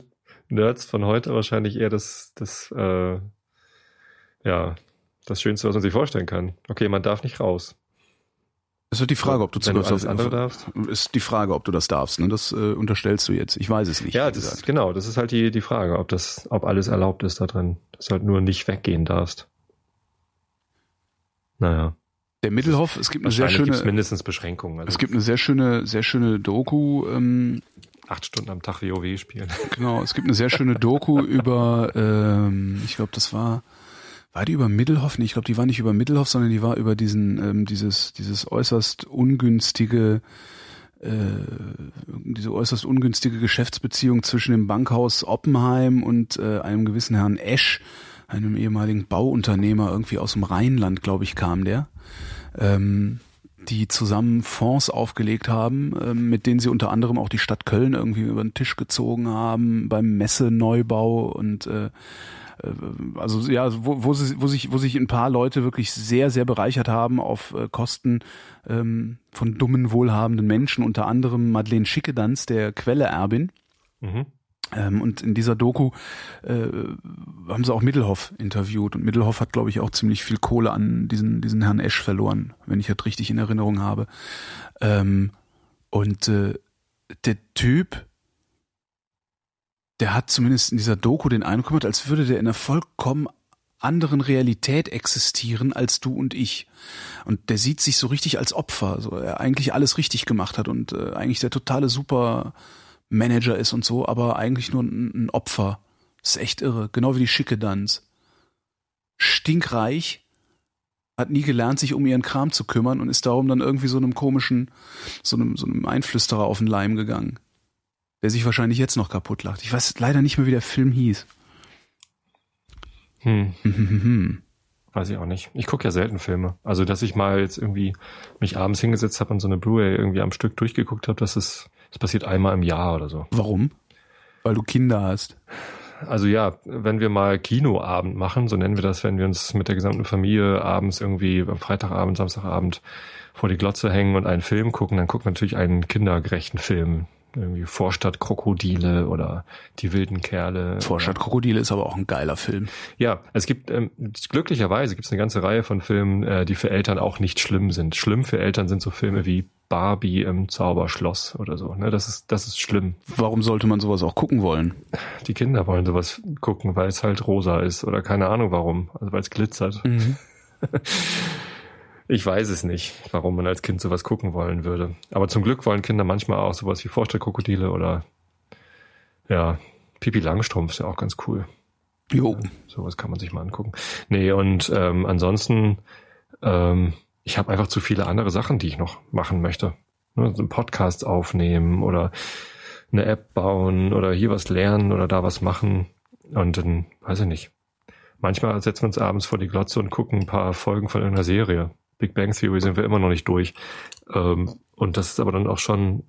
Nerds von heute wahrscheinlich eher das, das, äh, ja, das Schönste, was man sich vorstellen kann. Okay, man darf nicht raus. Es wird die Frage, ob du alles auf andere darfst. Ist die Frage, ob du das darfst. Ne? Das äh, unterstellst du jetzt. Ich weiß es nicht. Ja, das ist, genau, das ist halt die, die Frage, ob das, ob alles erlaubt ist da drin. Dass du halt nur nicht weggehen darfst. Naja. Der Mittelhoff, es gibt eine sehr schöne, mindestens Beschränkungen. Also es gibt eine sehr schöne, sehr schöne Doku. Ähm, acht Stunden am Tag WoW spielen. genau, es gibt eine sehr schöne Doku über, ähm, ich glaube, das war, war die über Mittelhoff? Nee, ich glaube, die war nicht über Mittelhoff, sondern die war über diesen, ähm, dieses, dieses äußerst ungünstige, äh, diese äußerst ungünstige Geschäftsbeziehung zwischen dem Bankhaus Oppenheim und äh, einem gewissen Herrn Esch, einem ehemaligen Bauunternehmer irgendwie aus dem Rheinland, glaube ich, kam der. Ähm, die zusammen Fonds aufgelegt haben, ähm, mit denen sie unter anderem auch die Stadt Köln irgendwie über den Tisch gezogen haben beim Messeneubau und äh, äh, also ja, wo, wo, sie, wo, sich, wo sich ein paar Leute wirklich sehr, sehr bereichert haben auf äh, Kosten ähm, von dummen, wohlhabenden Menschen, unter anderem Madeleine Schickedanz, der Quelle-Erbin. Mhm. Ähm, und in dieser Doku äh, haben sie auch Mittelhoff interviewt und Mittelhoff hat, glaube ich, auch ziemlich viel Kohle an diesen, diesen Herrn Esch verloren, wenn ich das richtig in Erinnerung habe. Ähm, und äh, der Typ der hat zumindest in dieser Doku den Eindruck gemacht, als würde der in einer vollkommen anderen Realität existieren als du und ich. Und der sieht sich so richtig als Opfer, so er eigentlich alles richtig gemacht hat und äh, eigentlich der totale Supermanager ist und so, aber eigentlich nur ein, ein Opfer. Ist echt irre, genau wie die Schicke Danz. Stinkreich, hat nie gelernt, sich um ihren Kram zu kümmern und ist darum dann irgendwie so einem komischen, so einem, so einem Einflüsterer auf den Leim gegangen. Der sich wahrscheinlich jetzt noch kaputt lacht. Ich weiß leider nicht mehr, wie der Film hieß. Hm. Weiß ich auch nicht. Ich gucke ja selten Filme. Also, dass ich mal jetzt irgendwie mich abends hingesetzt habe und so eine Blu-ray irgendwie am Stück durchgeguckt habe, das ist, das passiert einmal im Jahr oder so. Warum? Weil du Kinder hast. Also ja, wenn wir mal Kinoabend machen, so nennen wir das, wenn wir uns mit der gesamten Familie abends irgendwie am Freitagabend, Samstagabend vor die Glotze hängen und einen Film gucken, dann gucken wir natürlich einen kindergerechten Film irgendwie Vorstadtkrokodile oder die wilden Kerle. Vorstadtkrokodile ist aber auch ein geiler Film. Ja, es gibt ähm, glücklicherweise gibt es eine ganze Reihe von Filmen, äh, die für Eltern auch nicht schlimm sind. Schlimm für Eltern sind so Filme wie Barbie im Zauberschloss oder so. Ne, das ist das ist schlimm. Warum sollte man sowas auch gucken wollen? Die Kinder wollen sowas gucken, weil es halt rosa ist oder keine Ahnung warum, also weil es glitzert. Mhm. Ich weiß es nicht, warum man als Kind sowas gucken wollen würde. Aber zum Glück wollen Kinder manchmal auch sowas wie Vorstadtkrokodile oder ja, Pipi Langstrumpf ist ja auch ganz cool. Jo. Sowas kann man sich mal angucken. Nee, und ähm, ansonsten, ähm, ich habe einfach zu viele andere Sachen, die ich noch machen möchte. Ne, so einen Podcast aufnehmen oder eine App bauen oder hier was lernen oder da was machen. Und dann, weiß ich nicht. Manchmal setzen wir uns abends vor die Glotze und gucken ein paar Folgen von irgendeiner Serie. Big Bang Theory sind wir immer noch nicht durch. Ähm, und das ist aber dann auch schon,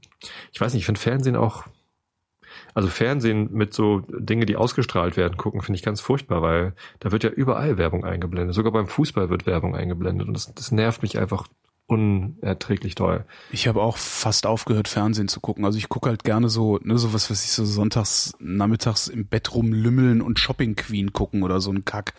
ich weiß nicht, ich finde Fernsehen auch, also Fernsehen mit so Dinge, die ausgestrahlt werden, gucken, finde ich ganz furchtbar, weil da wird ja überall Werbung eingeblendet. Sogar beim Fußball wird Werbung eingeblendet und das, das nervt mich einfach unerträglich toll. Ich habe auch fast aufgehört, Fernsehen zu gucken. Also ich gucke halt gerne so, ne, so was, was ich so sonntags, nachmittags im Bett rumlümmeln und Shopping Queen gucken oder so ein Kack.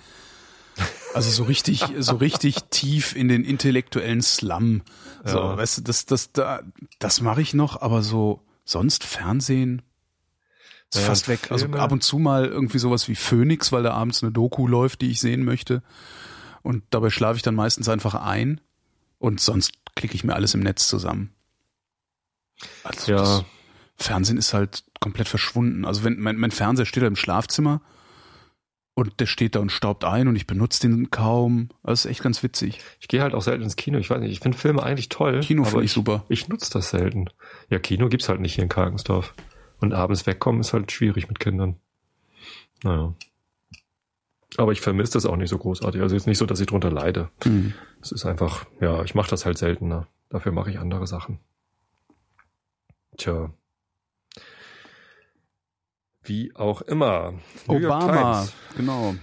Also so richtig, so richtig tief in den intellektuellen Slum. So, ja. weißt du, das, das, da, das mache ich noch, aber so sonst Fernsehen ist ja, fast weg. Also ab und zu mal irgendwie sowas wie Phoenix, weil da abends eine Doku läuft, die ich sehen möchte. Und dabei schlafe ich dann meistens einfach ein und sonst klicke ich mir alles im Netz zusammen. Also ja. Fernsehen ist halt komplett verschwunden. Also wenn mein, mein Fernseher steht da im Schlafzimmer und der steht da und staubt ein und ich benutze den kaum. Das ist echt ganz witzig. Ich gehe halt auch selten ins Kino. Ich weiß nicht, ich finde Filme eigentlich toll. Kino finde ich super. Ich nutze das selten. Ja, Kino gibt's halt nicht hier in Karkensdorf. Und abends wegkommen ist halt schwierig mit Kindern. Naja. Aber ich vermisse das auch nicht so großartig. Also jetzt nicht so, dass ich drunter leide. Mhm. Es ist einfach, ja, ich mache das halt seltener. Dafür mache ich andere Sachen. Tja. Wie auch immer. Obama, genau.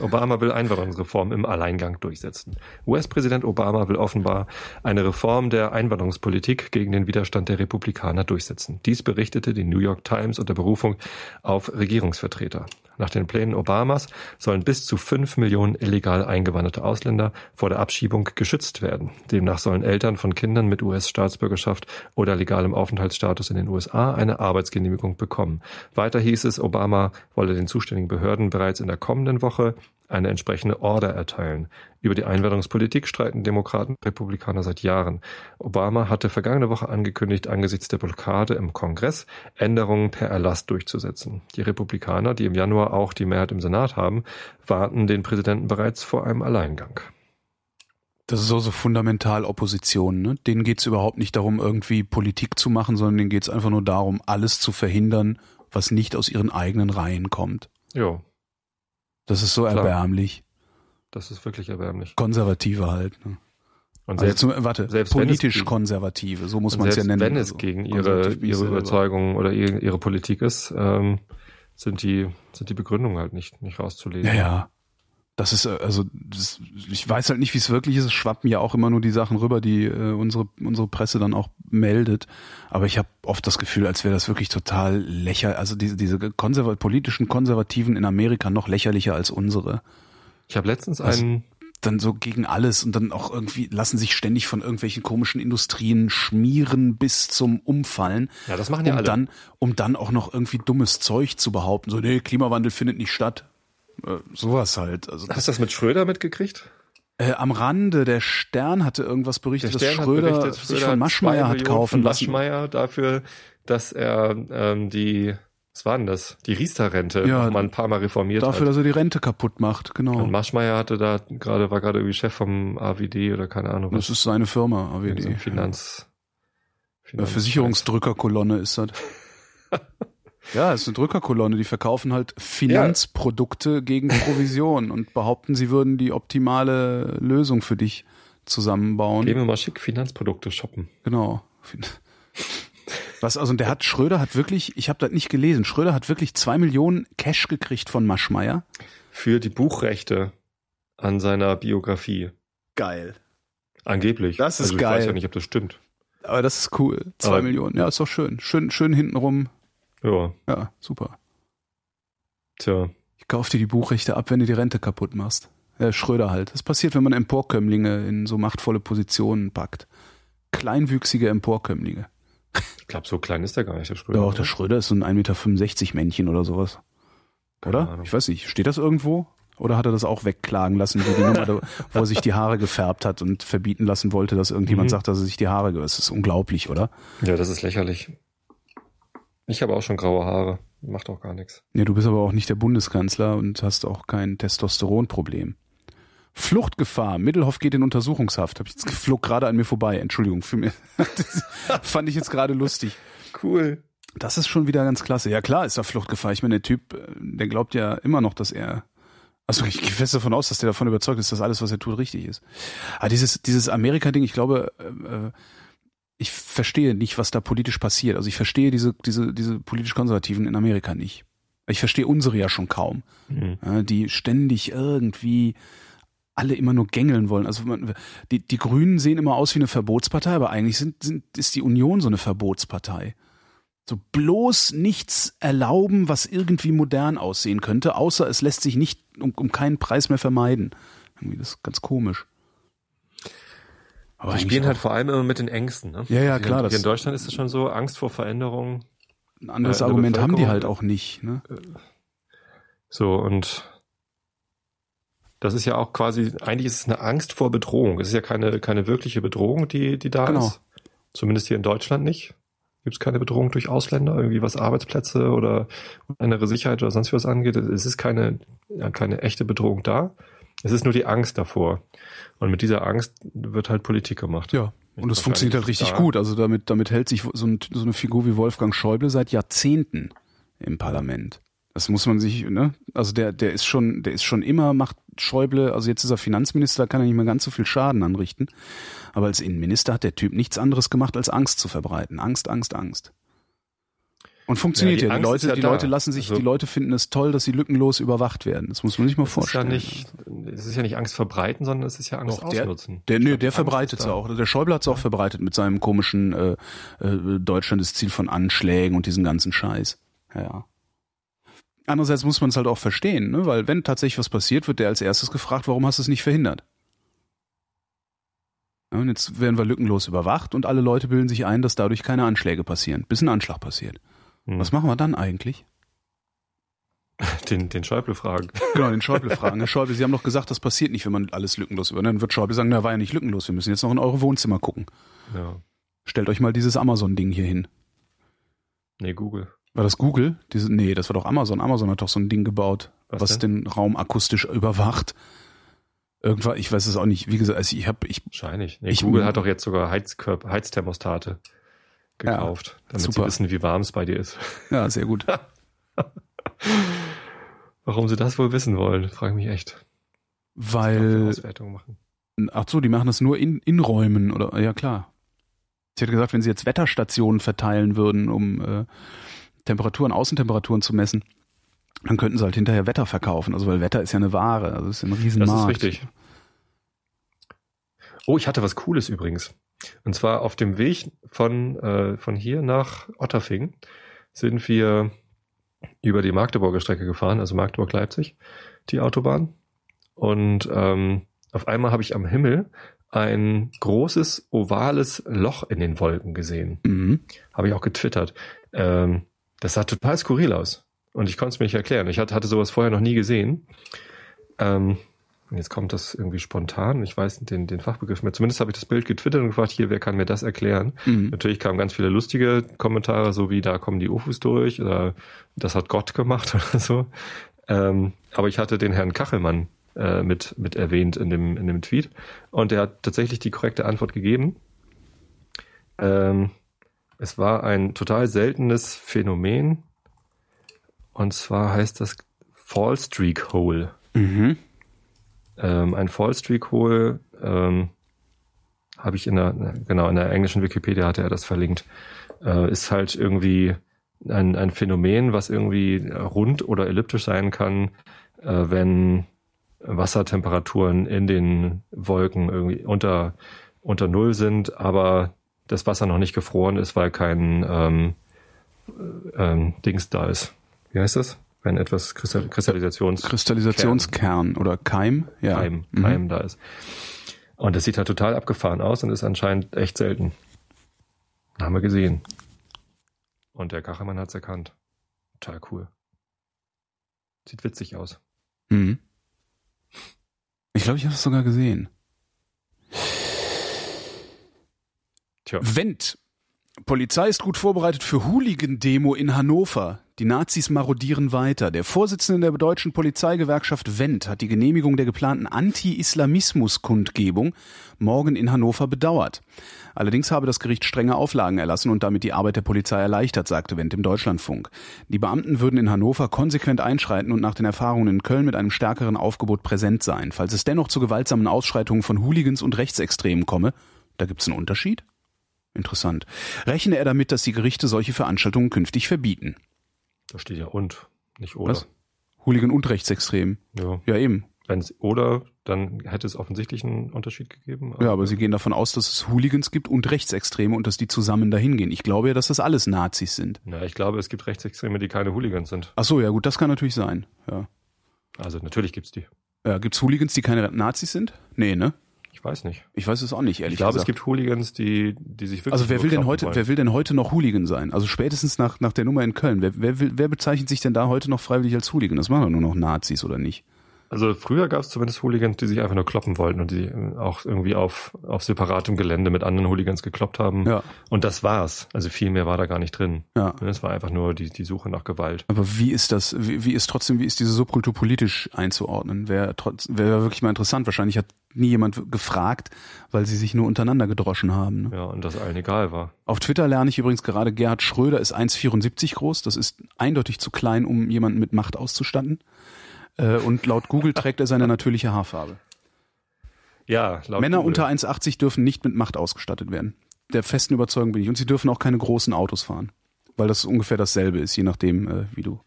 Obama will Einwanderungsreform im Alleingang durchsetzen. US-Präsident Obama will offenbar eine Reform der Einwanderungspolitik gegen den Widerstand der Republikaner durchsetzen. Dies berichtete die New York Times unter Berufung auf Regierungsvertreter. Nach den Plänen Obamas sollen bis zu fünf Millionen illegal eingewanderte Ausländer vor der Abschiebung geschützt werden. Demnach sollen Eltern von Kindern mit US-Staatsbürgerschaft oder legalem Aufenthaltsstatus in den USA eine Arbeitsgenehmigung bekommen. Weiter hieß es, Obama wolle den zuständigen Behörden bereits in der kommenden Woche eine entsprechende Order erteilen. Über die Einwanderungspolitik streiten Demokraten und Republikaner seit Jahren. Obama hatte vergangene Woche angekündigt, angesichts der Blockade im Kongress Änderungen per Erlass durchzusetzen. Die Republikaner, die im Januar auch die Mehrheit im Senat haben, warten den Präsidenten bereits vor einem Alleingang. Das ist auch so fundamental Opposition. Ne? Denen geht es überhaupt nicht darum, irgendwie Politik zu machen, sondern denen geht es einfach nur darum, alles zu verhindern, was nicht aus ihren eigenen Reihen kommt. Ja. Das ist so Klar. erbärmlich. Das ist wirklich erbärmlich. Konservative halt. Ne? Und also selbst, also zum, warte, selbst politisch konservative, so muss man es ja nennen. Wenn es also, gegen ihre, ihre Überzeugung oder ihre, ihre Politik ist, ähm, sind die, sind die Begründungen halt nicht, nicht rauszulegen. Ja, ja. Das ist, äh, also, das, ich weiß halt nicht, wie es wirklich ist. Es schwappen ja auch immer nur die Sachen rüber, die äh, unsere, unsere Presse dann auch meldet. Aber ich habe oft das Gefühl, als wäre das wirklich total lächerlich. Also diese, diese konservat politischen Konservativen in Amerika noch lächerlicher als unsere. Ich habe letztens also, einen dann so gegen alles und dann auch irgendwie lassen sich ständig von irgendwelchen komischen Industrien schmieren bis zum Umfallen. Ja, das machen ja um alle. dann, um dann auch noch irgendwie dummes Zeug zu behaupten. So, nee, Klimawandel findet nicht statt. Äh, sowas halt. Also Hast du das mit Schröder mitgekriegt? Äh, am Rande, der Stern hatte irgendwas berichtet, dass Schröder berichtet, sich Schröder von Maschmeyer hat kaufen von lassen. Maschmeyer dafür, dass er ähm, die, was war denn das? Die Riester-Rente Ja, mal ein paar Mal reformiert Dafür, hat. dass er die Rente kaputt macht, genau. Und Maschmeyer hatte da gerade, war gerade irgendwie Chef vom AWD oder keine Ahnung Das ist seine Firma, so AWD. ein Finanz, Ja, Finanz Versicherungsdrückerkolonne ist das. ja, ist eine Drückerkolonne. Die verkaufen halt Finanzprodukte gegen Provision und behaupten, sie würden die optimale Lösung für dich zusammenbauen. Gehen wir mal schick Finanzprodukte shoppen. Genau. Was also, der hat Schröder hat wirklich, ich habe das nicht gelesen. Schröder hat wirklich zwei Millionen Cash gekriegt von Maschmeyer. Für die Buchrechte an seiner Biografie. Geil. Angeblich. Das ist also ich geil. weiß ja nicht, ob das stimmt. Aber das ist cool. Zwei Aber- Millionen. Ja, ist doch schön. Schön, schön hintenrum. Ja, Ja, super. tja. Ich kauf dir die Buchrechte ab, wenn du die Rente kaputt machst. Ja, Schröder halt. Das passiert, wenn man Emporkömmlinge in so machtvolle Positionen packt. Kleinwüchsige Emporkömmlinge. Ich glaube, so klein ist der gar nicht, der Schröder. Oder? der Schröder ist so ein 1,65 Meter Männchen oder sowas. Keine Oder? Ahnung. Ich weiß nicht. Steht das irgendwo? Oder hat er das auch wegklagen lassen, die Nummer, wo er sich die Haare gefärbt hat und verbieten lassen wollte, dass irgendjemand Mhm. sagt, dass er sich die Haare, das ist unglaublich, oder? Ja, das ist lächerlich. Ich habe auch schon graue Haare. Macht auch gar nichts. Ja, du bist aber auch nicht der Bundeskanzler und hast auch kein Testosteronproblem. Fluchtgefahr. Middelhoff geht in Untersuchungshaft. Hab ich jetzt flog gerade an mir vorbei. Entschuldigung für mich. Das fand ich jetzt gerade lustig. Cool. Das ist schon wieder ganz klasse. Ja klar ist da Fluchtgefahr. Ich meine, der Typ, äh, der glaubt ja immer noch, dass er. Also ich gehe fest davon aus, dass der davon überzeugt ist, dass alles, was er tut, richtig ist. Aber dieses, dieses Amerika-Ding, ich glaube, äh, äh, ich verstehe nicht, was da politisch passiert. Also ich verstehe diese, diese, diese politisch Konservativen in Amerika nicht. Ich verstehe unsere ja schon kaum Mhm. ja, die ständig irgendwie alle immer nur gängeln wollen. Also man, die, die Grünen sehen immer aus wie eine Verbotspartei, aber eigentlich sind, sind, ist die Union so eine Verbotspartei. So bloß nichts erlauben, was irgendwie modern aussehen könnte, außer es lässt sich nicht um, um keinen Preis mehr vermeiden. Irgendwie, das ist ganz komisch. Aber Die spielen halt vor allem immer mit den Ängsten. Ne? Ja, ja, klar, Hier das- in Deutschland ist es schon so, Angst vor Veränderung. ein anderes äh, Argument haben die halt auch nicht. Ne? So, und das ist ja auch quasi, eigentlich ist es eine Angst vor Bedrohung. Es ist ja keine, keine wirkliche Bedrohung, die, die da Genau. ist. Zumindest hier in Deutschland nicht. Gibt es keine Bedrohung durch Ausländer, irgendwie was Arbeitsplätze oder innere Sicherheit oder sonst was angeht. Es ist keine, ja, keine echte Bedrohung da. Es ist nur die Angst davor. Und mit dieser Angst wird halt Politik gemacht. Ja. Und es funktioniert halt richtig da- gut. Also damit, damit hält sich so, ein, so eine Figur wie Wolfgang Schäuble seit Jahrzehnten im Parlament. Das muss man sich, ne? Also der, der ist schon, der ist schon immer, macht Schäuble, also jetzt ist er Finanzminister, da kann er nicht mehr ganz so viel Schaden anrichten. Aber als Innenminister hat der Typ nichts anderes gemacht, als Angst zu verbreiten. Angst, Angst, Angst. Und funktioniert Ja, ja. die Die, Angst ist Leute, ja die. Leute lassen sich, Also- die Leute finden es toll, dass sie lückenlos überwacht werden. Das muss man sich mal Es ist ja vorstellen. nicht, es ist ja nicht Angst verbreiten, sondern es ist ja Angst Doch, der- ausnutzen. Der, Ich nö, der verbreitet es auch. Der Schäuble hat es auch verbreitet mit seinem komischen äh, äh, Deutschland ist Ziel von Anschlägen und diesen ganzen Scheiß. Ja, Ja. Andererseits muss man es halt auch verstehen, ne? weil wenn tatsächlich was passiert, wird der als erstes gefragt, warum hast du es nicht verhindert? Ja, und jetzt werden wir lückenlos überwacht und alle Leute bilden sich ein, dass dadurch keine Anschläge passieren, bis ein Anschlag passiert. Hm. Was machen wir dann eigentlich? Den, den Schäuble fragen. Genau, den Schäuble fragen. Herr Schäuble, Sie haben doch gesagt, das passiert nicht, wenn man alles lückenlos übernimmt. Dann wird Schäuble sagen, na, war ja nicht lückenlos, wir müssen jetzt noch in eure Wohnzimmer gucken. Ja. Stellt euch mal dieses Amazon-Ding hier hin. Nee, Google. War das Google? Diese, nee, das war doch Amazon. Amazon hat doch so ein Ding gebaut, Was was, den Raum akustisch überwacht. Irgendwann, ich weiß es auch nicht. Wie gesagt, also ich habe, ich, Wahrscheinlich. Nee, Ich- Google hat doch jetzt sogar Heizkörper, Heizthermostate gekauft, damit sie super. wissen, wie warm es bei dir ist. ja, sehr gut. Warum sie das wohl wissen wollen, frage ich mich echt. Weil, Auswertungen machen. ach so, die machen das nur in, in Räumen oder, ja klar. Ich hätte gesagt, wenn sie jetzt Wetterstationen verteilen würden, um äh, Temperaturen, Außentemperaturen zu messen, dann könnten sie halt hinterher Wetter verkaufen. Also weil Wetter ist ja eine Ware, also ist ja ein Das Riesenmarkt. ist richtig. Oh, ich hatte was Cooles übrigens. Und zwar auf dem Weg von, äh, von hier nach Otterfing sind wir über die Magdeburger Strecke gefahren, also Magdeburg-Leipzig, die Autobahn. Und ähm, auf einmal habe ich am Himmel ein großes ovales Loch in den Wolken gesehen. Mhm. Habe ich auch getwittert. Ähm, das sah total skurril aus. Und ich konnte es mir nicht erklären. Ich hatte, hatte sowas vorher noch nie gesehen. Ähm, jetzt kommt das irgendwie spontan. Ich weiß den, den Fachbegriff mehr. Zumindest habe ich das Bild getwittert und gefragt, hier, wer kann mir das erklären? Mhm. Natürlich kamen ganz viele lustige Kommentare, so wie da kommen die UFOs durch oder das hat Gott gemacht oder so. Ähm, aber ich hatte den Herrn Kachelmann äh, mit, mit erwähnt in dem, in dem Tweet und der hat tatsächlich die korrekte Antwort gegeben. Ähm, es war ein total seltenes Phänomen und zwar heißt das Fall Streak Hole. Mhm. Ähm, ein Fall Streak Hole ähm, habe ich in der, genau, in der englischen Wikipedia hatte er das verlinkt. Äh, ist halt irgendwie ein, ein Phänomen, was irgendwie rund oder elliptisch sein kann, äh, wenn Wassertemperaturen in den Wolken irgendwie unter, unter Null sind, aber das Wasser noch nicht gefroren ist, weil kein ähm, ähm, Dings da ist. Wie heißt das? Wenn etwas Kristall Kristallisations Kristallisationskern oder Keim. Ja. Keim, Mhm. Keim da ist. Und das sieht halt total abgefahren aus und ist anscheinend echt selten. Haben wir gesehen. Und der Kachelmann hat's erkannt. Total cool. Sieht witzig aus. Mhm. Ich glaube, ich habe es sogar gesehen. Tja. Wendt. Polizei ist gut vorbereitet für Hooligan-Demo in Hannover. Die Nazis marodieren weiter. Der Vorsitzende der deutschen Polizeigewerkschaft Wendt hat die Genehmigung der geplanten Anti-Islamismus-Kundgebung morgen in Hannover bedauert. Allerdings habe das Gericht strenge Auflagen erlassen und damit die Arbeit der Polizei erleichtert, sagte Wendt im Deutschlandfunk. Die Beamten würden in Hannover konsequent einschreiten und nach den Erfahrungen in Köln mit einem stärkeren Aufgebot präsent sein. Falls es dennoch zu gewaltsamen Ausschreitungen von Hooligans und Rechtsextremen komme, da gibt's einen Unterschied? Interessant. Rechne er damit, dass die Gerichte solche Veranstaltungen künftig verbieten? Da steht ja und, nicht oder. Was? Hooligan und Rechtsextrem. Ja. Ja, eben. Wenn es oder, dann hätte es offensichtlich einen Unterschied gegeben. Ja, aber sie gehen davon aus, dass es Hooligans gibt und Rechtsextreme und dass die zusammen dahin gehen. Ich glaube ja, dass das alles Nazis sind. Ja, ich glaube, es gibt Rechtsextreme, die keine Hooligans sind. Ach so, ja gut, das kann natürlich sein. Ja. Also natürlich gibt's die. Ja, gibt's Hooligans, die keine Nazis sind? Nee, ne? Ich weiß nicht. Ich weiß es auch nicht, ehrlich Ich glaube, es gesagt. gibt Hooligans, die, die sich wirklich. also wer will denn heute, wer will denn heute noch Hooligan sein? Also spätestens nach, nach der Nummer in Köln. Wer, wer, will, wer bezeichnet sich denn da heute noch freiwillig als Hooligan? Das machen doch nur noch Nazis, oder nicht? Also früher gab es zumindest Hooligans, die sich einfach nur kloppen wollten und die auch irgendwie auf, auf separatem Gelände mit anderen Hooligans gekloppt haben. Ja. Und das war's. Also viel mehr war da gar nicht drin. Ja. Es war einfach nur die, die Suche nach Gewalt. Aber wie ist das, wie, wie ist trotzdem, wie ist diese Subkultur politisch einzuordnen? Wäre trotz, wäre wirklich mal interessant. Wahrscheinlich hat nie jemand gefragt, weil sie sich nur untereinander gedroschen haben. Ne? Ja, und das allen egal war. Auf Twitter lerne ich übrigens gerade, Gerhard Schröder ist 1,74 groß. Das ist eindeutig zu klein, um jemanden mit Macht auszustatten. Äh, Und laut Google trägt er seine natürliche Haarfarbe. Ja, laut Männer Google. unter 1,80 dürfen nicht mit Macht ausgestattet werden. Der festen Überzeugung bin ich. Und sie dürfen auch keine großen Autos fahren. Weil das ungefähr dasselbe ist, je nachdem, äh, wie du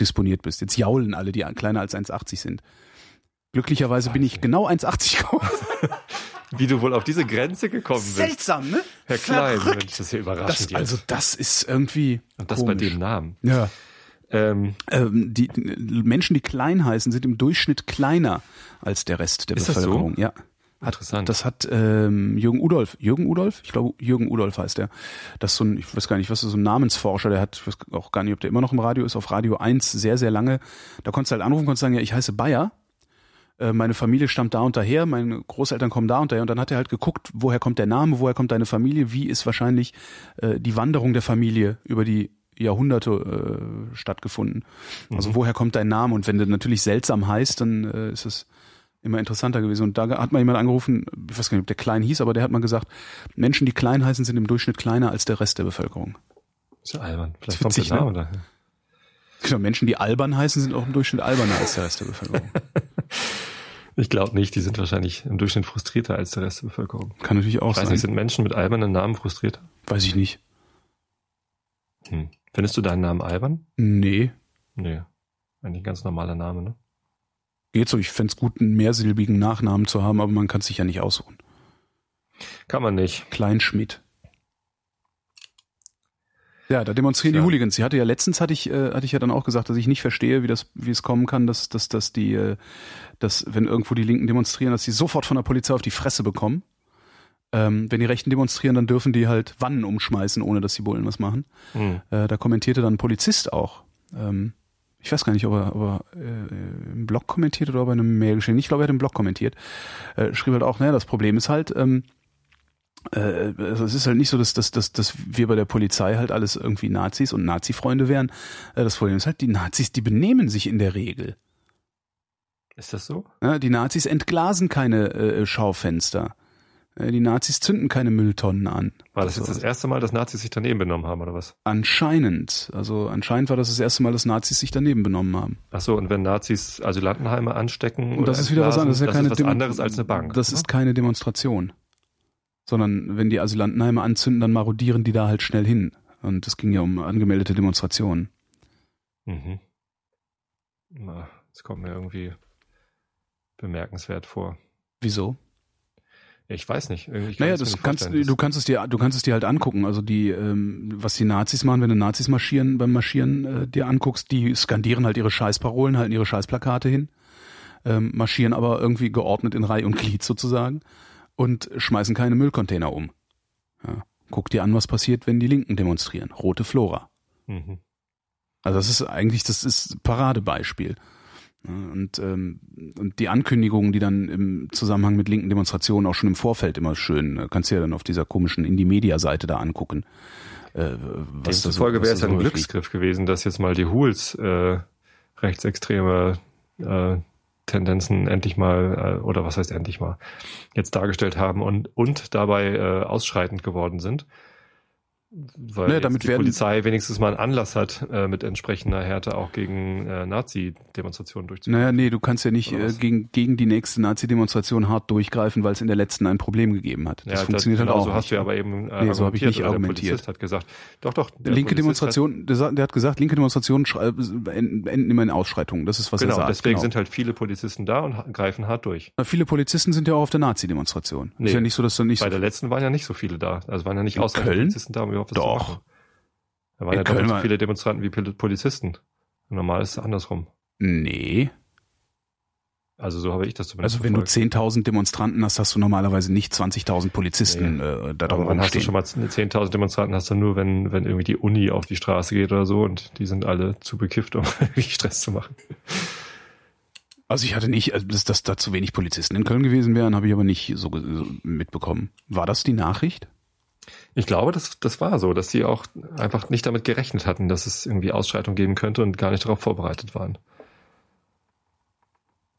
disponiert bist. Jetzt jaulen alle, die kleiner als 1,80 sind. Glücklicherweise bin ich genau 1,80 groß. Wie du wohl auf diese Grenze gekommen bist. Seltsam, ne? Herr Klein, Verrückt. Mensch, das ist ja überraschend Das, also das ist irgendwie und das bei komisch. dem Namen. Ja. Ähm, Ähm, die die Menschen, die klein heißen, sind im Durchschnitt kleiner als der Rest der Ist das so? Bevölkerung. Ja. Hat, Interessant. Das hat ähm, Jürgen Udolf, Jürgen Udolf? Ich glaube, Jürgen Udolf heißt der. Das ist so ein, ich weiß gar nicht, was ist so ein Namensforscher, der hat, ich weiß auch gar nicht, ob der immer noch im Radio ist, auf Radio 1 sehr, sehr lange. Da konntest du halt anrufen, konntest sagen, ja, ich heiße Bayer. Äh, Meine Familie stammt da und daher, meine Großeltern kommen da und daher. Und dann hat er halt geguckt, woher kommt der Name, woher kommt deine Familie, wie ist wahrscheinlich äh, die Wanderung der Familie über die Jahrhunderte äh, stattgefunden. Also woher kommt dein Name? Und wenn der natürlich seltsam heißt, dann äh, ist es immer interessanter gewesen. Und da hat mal jemand angerufen, ich weiß gar nicht, ob der klein hieß, aber der hat mal gesagt, Menschen, die klein heißen, sind im Durchschnitt kleiner als der Rest der Bevölkerung. ist ja albern. Vielleicht kommt witzig, der Name ne? daher. Genau, Menschen, die albern heißen, sind auch im Durchschnitt alberner als der Rest der Bevölkerung. Ich glaube nicht, die sind wahrscheinlich im Durchschnitt frustrierter als der Rest der Bevölkerung. Kann natürlich auch Ich weiß sein. nicht, sind Menschen mit albernen Namen frustrierter? Weiß ich nicht. Hm. Findest du deinen Namen albern? Nee. Nee. Eigentlich ein ganz normaler Name, ne? Geht so, ich fänd's gut, einen mehrsilbigen Nachnamen zu haben, aber man kann sich ja nicht aussuchen. Kann man nicht. Kleinschmidt. Ja, da demonstrieren Ja. die Hooligans. Sie hatte ja letztens hatte ich äh, hatte ich ja dann auch gesagt, dass ich nicht verstehe, wie das wie es kommen kann, dass dass dass die äh, dass wenn irgendwo die Linken demonstrieren, dass sie sofort von der Polizei auf die Fresse bekommen. Ähm, wenn die Rechten demonstrieren, dann dürfen die halt Wannen umschmeißen, ohne dass die Bullen was machen. Hm. Äh, da kommentierte dann ein Polizist auch. Ähm, ich weiß gar nicht, ob er, ob er äh, im Blog kommentiert oder ob er in einem Mail geschrieben. Ich glaube, er hat im Blog kommentiert. Äh, schrieb halt auch, naja, das Problem ist halt, ähm, äh, also es ist halt nicht so, dass, dass, dass, dass wir bei der Polizei halt alles irgendwie Nazis und Nazi-Freunde wären. Äh, das Problem ist halt, die Nazis, die benehmen sich in der Regel. Ist das so? Ja, die Nazis entglasen keine äh, Schaufenster. Äh, die Nazis zünden keine Mülltonnen an. War das Also- jetzt das erste Mal, dass Nazis sich daneben benommen haben, oder was? Anscheinend. Also anscheinend war das das erste Mal, dass Nazis sich daneben benommen haben. Ach so, und wenn Nazis Asylantenheime anstecken Und das ist wieder was anderes. Das ist, ja das ist was Demo- anderes als eine Bank. Das oder? ist keine Demonstration. Sondern wenn die Asylantenheime anzünden, dann marodieren die da halt schnell hin. Und es ging ja um angemeldete Demonstrationen. Mhm. Na, das kommt mir irgendwie bemerkenswert vor. Wieso? Ich weiß nicht. Kann Naja, das kannst, du kannst es dir, du kannst es dir halt angucken. Also die, ähm, was die Nazis machen, wenn du Nazis marschieren, beim Marschieren äh, dir anguckst, die skandieren halt ihre Scheißparolen, halten ihre Scheißplakate hin, ähm, marschieren aber irgendwie geordnet in Reihe und Glied sozusagen und schmeißen keine Müllcontainer um. Ja. Guck dir an, was passiert, wenn die Linken demonstrieren. Rote Flora. Mhm. Also das ist eigentlich, das ist Paradebeispiel. Ja, Und, ähm, und die Ankündigungen, die dann im Zusammenhang mit linken Demonstrationen auch schon im Vorfeld immer schön, äh, kannst du ja dann auf dieser komischen Indie-Media-Seite da angucken. Äh, was da so- Demzufolge was wäre es ja ein Glücksgriff gewesen, dass jetzt mal die Hools äh, rechtsextreme äh, Tendenzen endlich mal, äh, oder was heißt endlich mal, jetzt dargestellt haben und, und dabei äh, ausschreitend geworden sind. Weil jetzt damit die werden- Polizei wenigstens mal einen Anlass hat, äh, mit entsprechender Härte auch gegen äh, Nazi-Demonstrationen durchzuführen. Naja, nee, du kannst ja nicht äh, gegen, gegen die nächste Nazi-Demonstration hart durchgreifen, weil es in der letzten ein Problem gegeben hat. Das ja, funktioniert genau halt auch so nicht. hast du ja aber eben äh, Nee, so hab ich nicht argumentiert. Der Polizist hat gesagt, doch, doch. linke Polizist Demonstration, der, der hat gesagt, linke Demonstrationen enden immer in Ausschreitungen. Das ist, was genau, er sagt. deswegen genau. sind halt viele Polizisten da und greifen hart durch. Na, Viele Polizisten sind ja auch auf der Nazi-Demonstration. Nee. Ist ja nicht so, dass du nicht Bei so der letzten waren ja nicht so viele da. Also waren ja nicht ausreichend Köln? Polizisten da, um was Doch. zu machen. Da waren In ja doppelt Köln so war- viele Demonstranten wie Pol- Polizisten. Normal ist es andersrum. Nee. Also so habe ich das zumindest Also wenn du verfolgt. 10.000 Demonstranten hast, hast du normalerweise nicht 20.000 Polizisten äh, da drum hast du schon mal 10.000 Demonstranten, hast du nur, wenn, wenn irgendwie die Uni auf die Straße geht oder so und die sind alle zu bekifft, um irgendwie Stress zu machen. Also ich hatte nicht, also dass, dass da zu wenig Polizisten in Köln gewesen wären, habe ich aber nicht so, so mitbekommen. War das die Nachricht? Ich glaube, das, das war so, dass sie auch einfach nicht damit gerechnet hatten, dass es irgendwie Ausschreitung geben könnte und gar nicht darauf vorbereitet waren.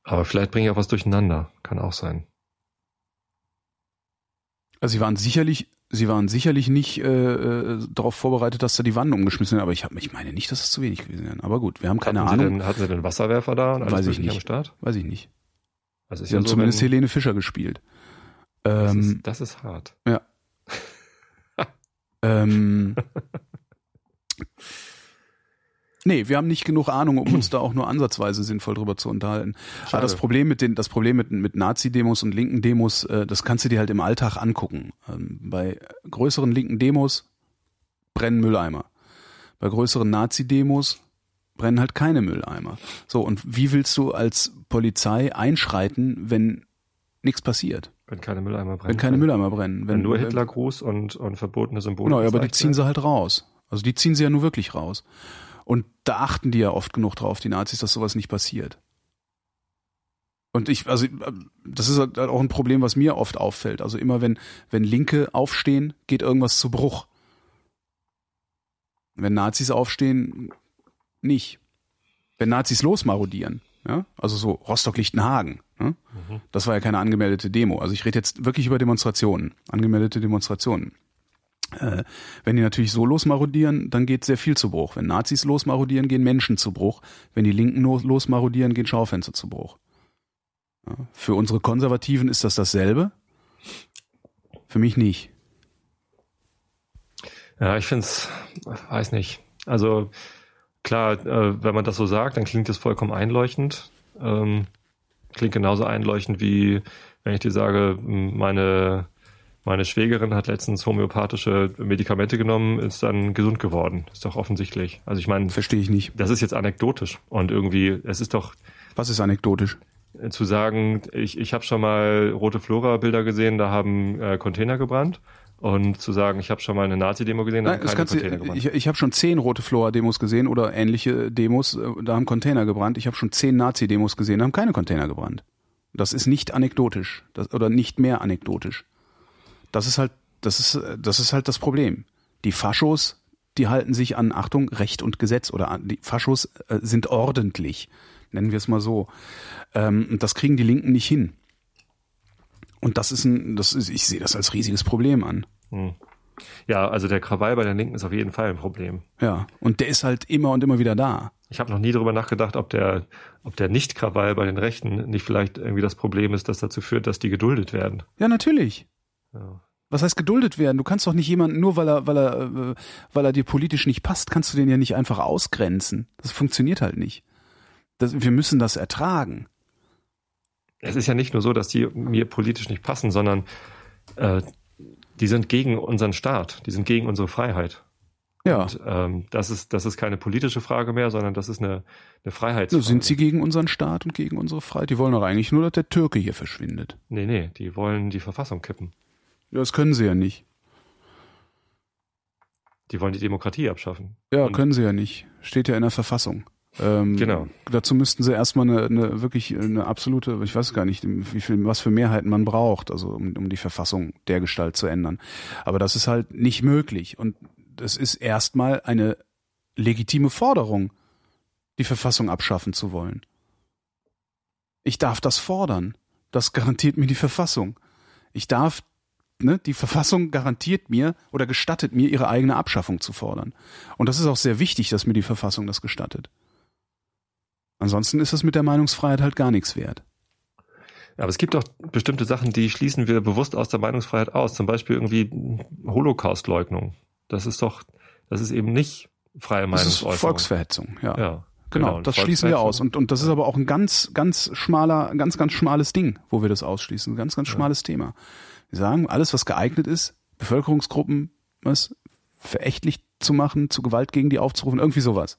Aber vielleicht bringe ich auch was durcheinander. Kann auch sein. Also sie waren sicherlich, sie waren sicherlich nicht äh, äh, darauf vorbereitet, dass da die Wannen umgeschmissen werden, aber ich, hab, ich meine nicht, dass es zu wenig gewesen wären. Aber gut, wir haben keine hatten Ahnung. Sie denn, hatten Sie denn Wasserwerfer da und alles Weiß ich nicht. am Start? Weiß ich nicht. Also Sie haben zumindest wenn- Helene Fischer gespielt. das, Ähm, ist, das ist hart. Ähm, nee, wir haben nicht genug Ahnung, um uns da auch nur ansatzweise sinnvoll drüber zu unterhalten. Aber Schade. das Problem mit den, das Problem mit, mit Nazi-Demos und linken Demos, äh, das kannst du dir halt im Alltag angucken. Ähm, bei größeren linken Demos brennen Mülleimer. Bei größeren Nazi-Demos brennen halt keine Mülleimer. So, und wie willst du als Polizei einschreiten, wenn nichts passiert? Wenn keine Mülleimer brennen. Wenn keine Mülleimer brennen? Wenn, nur Hitlergruß und, und verbotene Symbole. Genau, aber die ziehen sie halt raus. Also die ziehen sie ja nur wirklich raus. Und da achten die ja oft genug drauf, die Nazis, dass sowas nicht passiert. Und ich, also das ist halt auch ein Problem, was mir oft auffällt. Also immer wenn, wenn Linke aufstehen, geht irgendwas zu Bruch. Wenn Nazis aufstehen, nicht. Wenn Nazis losmarodieren, ja, also so Rostock-Lichtenhagen, ne? Mhm. Das war ja keine angemeldete Demo. Also ich rede jetzt wirklich über Demonstrationen, angemeldete Demonstrationen. Äh, wenn die natürlich so losmarodieren, dann geht sehr viel zu Bruch. Wenn Nazis losmarodieren, gehen Menschen zu Bruch. Wenn die Linken los- losmarodieren, gehen Schaufenster zu Bruch. Für unsere Konservativen ist das dasselbe. Für mich nicht. Ja, ich finde es, weiß nicht. Also klar, äh, wenn man das so sagt, dann klingt das vollkommen einleuchtend. Ähm, klingt genauso einleuchtend wie wenn ich dir sage, meine Meine Schwägerin hat letztens homöopathische Medikamente genommen, ist dann gesund geworden. Ist doch offensichtlich. Also ich meine, Verstehe ich nicht. das ist jetzt anekdotisch und irgendwie, es ist doch Was ist anekdotisch? äh, zu sagen, ich, ich habe schon mal rote Flora-Bilder gesehen, da haben äh, Container gebrannt. Und zu sagen, ich habe schon mal eine Nazi-Demo gesehen, da Nein, haben keine du, Container gebrannt. ich ich habe schon zehn rote Flora-Demos gesehen oder ähnliche Demos, äh, da haben Container gebrannt. Ich habe schon zehn Nazi-Demos gesehen, da haben keine Container gebrannt. Das ist nicht anekdotisch das, oder nicht mehr anekdotisch. Das ist halt, das ist, das ist halt das Problem. Die Faschos, die halten sich an Achtung Recht und Gesetz oder an, die Faschos äh, sind ordentlich, nennen wir es mal so. Ähm, das kriegen die Linken nicht hin. Und das ist ein, das ist, ich sehe das als riesiges Problem an. Ja, also der Krawall bei den Linken ist auf jeden Fall ein Problem. Ja, und der ist halt immer und immer wieder da. Ich habe noch nie darüber nachgedacht, ob der, ob der Nicht-Krawall bei den Rechten nicht vielleicht irgendwie das Problem ist, das dazu führt, dass die geduldet werden. Ja, natürlich. Ja. Was heißt geduldet werden? Du kannst doch nicht jemanden, nur weil er, weil er, äh, weil er dir politisch nicht passt, kannst du den ja nicht einfach ausgrenzen. Das funktioniert halt nicht. Das, wir müssen das ertragen. Es ist ja nicht nur so, dass die mir politisch nicht passen, sondern äh, die sind gegen unseren Staat, die sind gegen unsere Freiheit. Ja. Und, ähm, das ist das ist keine politische Frage mehr, sondern das ist eine, eine So Freiheitsfrage. sind sie gegen unseren Staat und gegen unsere Freiheit. Die wollen doch eigentlich nur, dass der Türke hier verschwindet. Nee, nee, die wollen die Verfassung kippen. Ja, das können sie ja nicht. Die wollen die Demokratie abschaffen. Ja, Und- können sie ja nicht. Steht ja in der Verfassung. Ähm, Genau. Dazu müssten sie erstmal eine, eine wirklich eine absolute, ich weiß gar nicht, wie viel, was für Mehrheiten man braucht, also um, um die Verfassung der Gestalt zu ändern. Aber das ist halt nicht möglich. Und das ist erstmal eine legitime Forderung, die Verfassung abschaffen zu wollen. Ich darf das fordern. Das garantiert mir die Verfassung. Ich darf, ne, die Verfassung garantiert mir oder gestattet mir, ihre eigene Abschaffung zu fordern. Und das ist auch sehr wichtig, dass mir die Verfassung das gestattet. Ansonsten ist es mit der Meinungsfreiheit halt gar nichts wert. Aber es gibt doch bestimmte Sachen, die schließen wir bewusst aus der Meinungsfreiheit aus. Zum Beispiel irgendwie Holocaust-Leugnung. Das ist doch, das ist eben nicht freie Das ist Meinungsäußerung. Volksverhetzung, ja. Ja, Genau, Und das schließen wir aus. Und, und das ist aber auch ein ganz, ganz schmaler, ganz, ganz schmales Ding, wo wir das ausschließen. Ein ganz, ganz schmales Thema. Wir sagen, alles, was geeignet ist, Bevölkerungsgruppen was verächtlich zu machen, zu Gewalt gegen die aufzurufen, irgendwie sowas.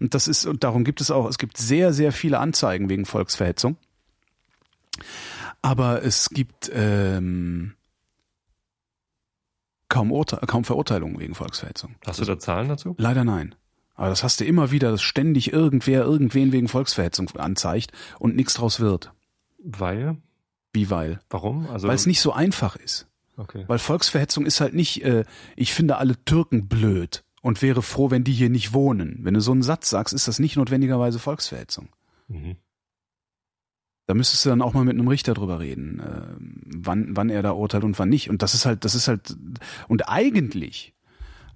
Und das ist, und darum gibt es auch, es gibt sehr, sehr viele Anzeigen wegen Volksverhetzung. Aber es gibt ähm, kaum, Urte kaum Verurteilungen wegen Volksverhetzung. Hast du da Zahlen dazu? Leider nein. Aber das hast du immer wieder, dass ständig irgendwer irgendwen wegen Volksverhetzung anzeigt und nichts draus wird. Weil? Wie weil? Warum? Also, Weil es nicht so einfach ist. Okay. Weil Volksverhetzung ist halt nicht, äh, ich finde alle Türken blöd und wäre froh, wenn die hier nicht wohnen. Wenn du so einen Satz sagst, ist das nicht notwendigerweise Volksverhetzung. Mhm. Da müsstest du dann auch mal mit einem Richter drüber reden, äh, wann, wann er da urteilt und wann nicht. Und das ist halt, das ist halt, und eigentlich,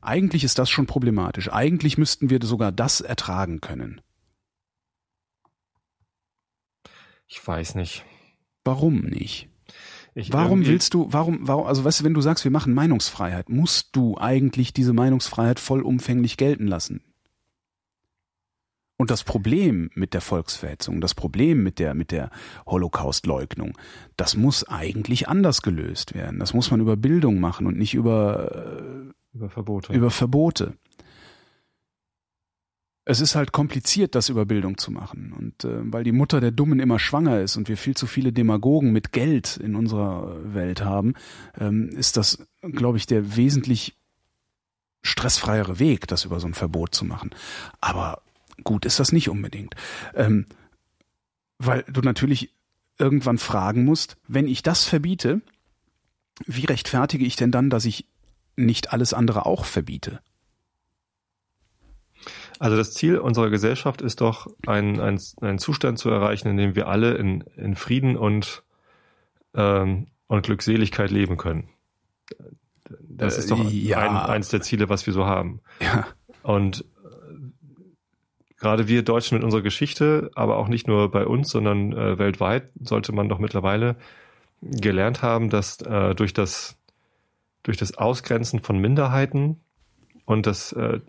eigentlich ist das schon problematisch. Eigentlich müssten wir sogar das ertragen können. Ich weiß nicht. Warum nicht? Ich Warum irgendwie- willst du, warum, warum, also weißt du, wenn du sagst, wir machen Meinungsfreiheit, musst du eigentlich diese Meinungsfreiheit vollumfänglich gelten lassen. Und das Problem mit der Volksverhetzung, das Problem mit der, mit der Holocaustleugnung, das muss eigentlich anders gelöst werden. Das muss man über Bildung machen und nicht über, über Verbote? über Verbote. Es ist halt kompliziert, das über Bildung zu machen. Und äh, weil die Mutter der Dummen immer schwanger ist und wir viel zu viele Demagogen mit Geld in unserer Welt haben, ähm, ist das, glaube ich, der wesentlich stressfreiere Weg, das über so ein Verbot zu machen. Aber gut ist das nicht unbedingt. Ähm, weil du natürlich irgendwann fragen musst, wenn ich das verbiete, wie rechtfertige ich denn dann, dass ich nicht alles andere auch verbiete? Also das Ziel unserer Gesellschaft ist doch, einen, einen, einen Zustand zu erreichen, in dem wir alle in, in Frieden und, ähm, und Glückseligkeit leben können. Das Äh, ist doch ja. ein, eins der Ziele, was wir so haben. Ja, Und äh, gerade wir Deutschen mit unserer Geschichte, aber auch nicht nur bei uns, sondern äh, weltweit, sollte man doch mittlerweile gelernt haben, dass äh, durch das durch das Ausgrenzen von Minderheiten und das äh,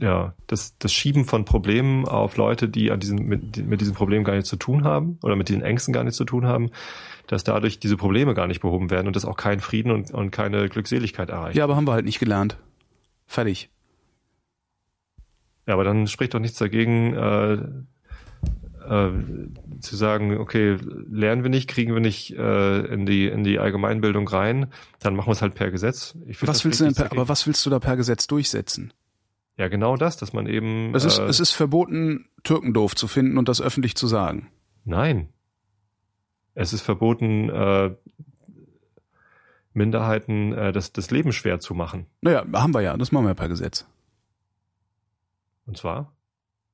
ja, das, das Schieben von Problemen auf Leute, die an diesem, mit, mit diesem Problem gar nichts zu tun haben oder mit diesen Ängsten gar nichts zu tun haben, dass dadurch diese Probleme gar nicht behoben werden und das auch keinen Frieden und, und keine Glückseligkeit erreicht. Ja, aber haben wir halt nicht gelernt. Fertig. Ja, aber dann spricht doch nichts dagegen, äh, äh, zu sagen, okay, lernen wir nicht, kriegen wir nicht äh, in die in die Allgemeinbildung rein, dann machen wir es halt per Gesetz. Ich was willst du denn per, aber was willst du da per Gesetz durchsetzen? Ja, genau das, dass man eben. Es ist, äh, es ist verboten, Türkendorf zu finden und das öffentlich zu sagen. Nein. Es ist verboten, äh, Minderheiten äh, das, das Leben schwer zu machen. Naja, haben wir ja, das machen wir ja per Gesetz. Und zwar?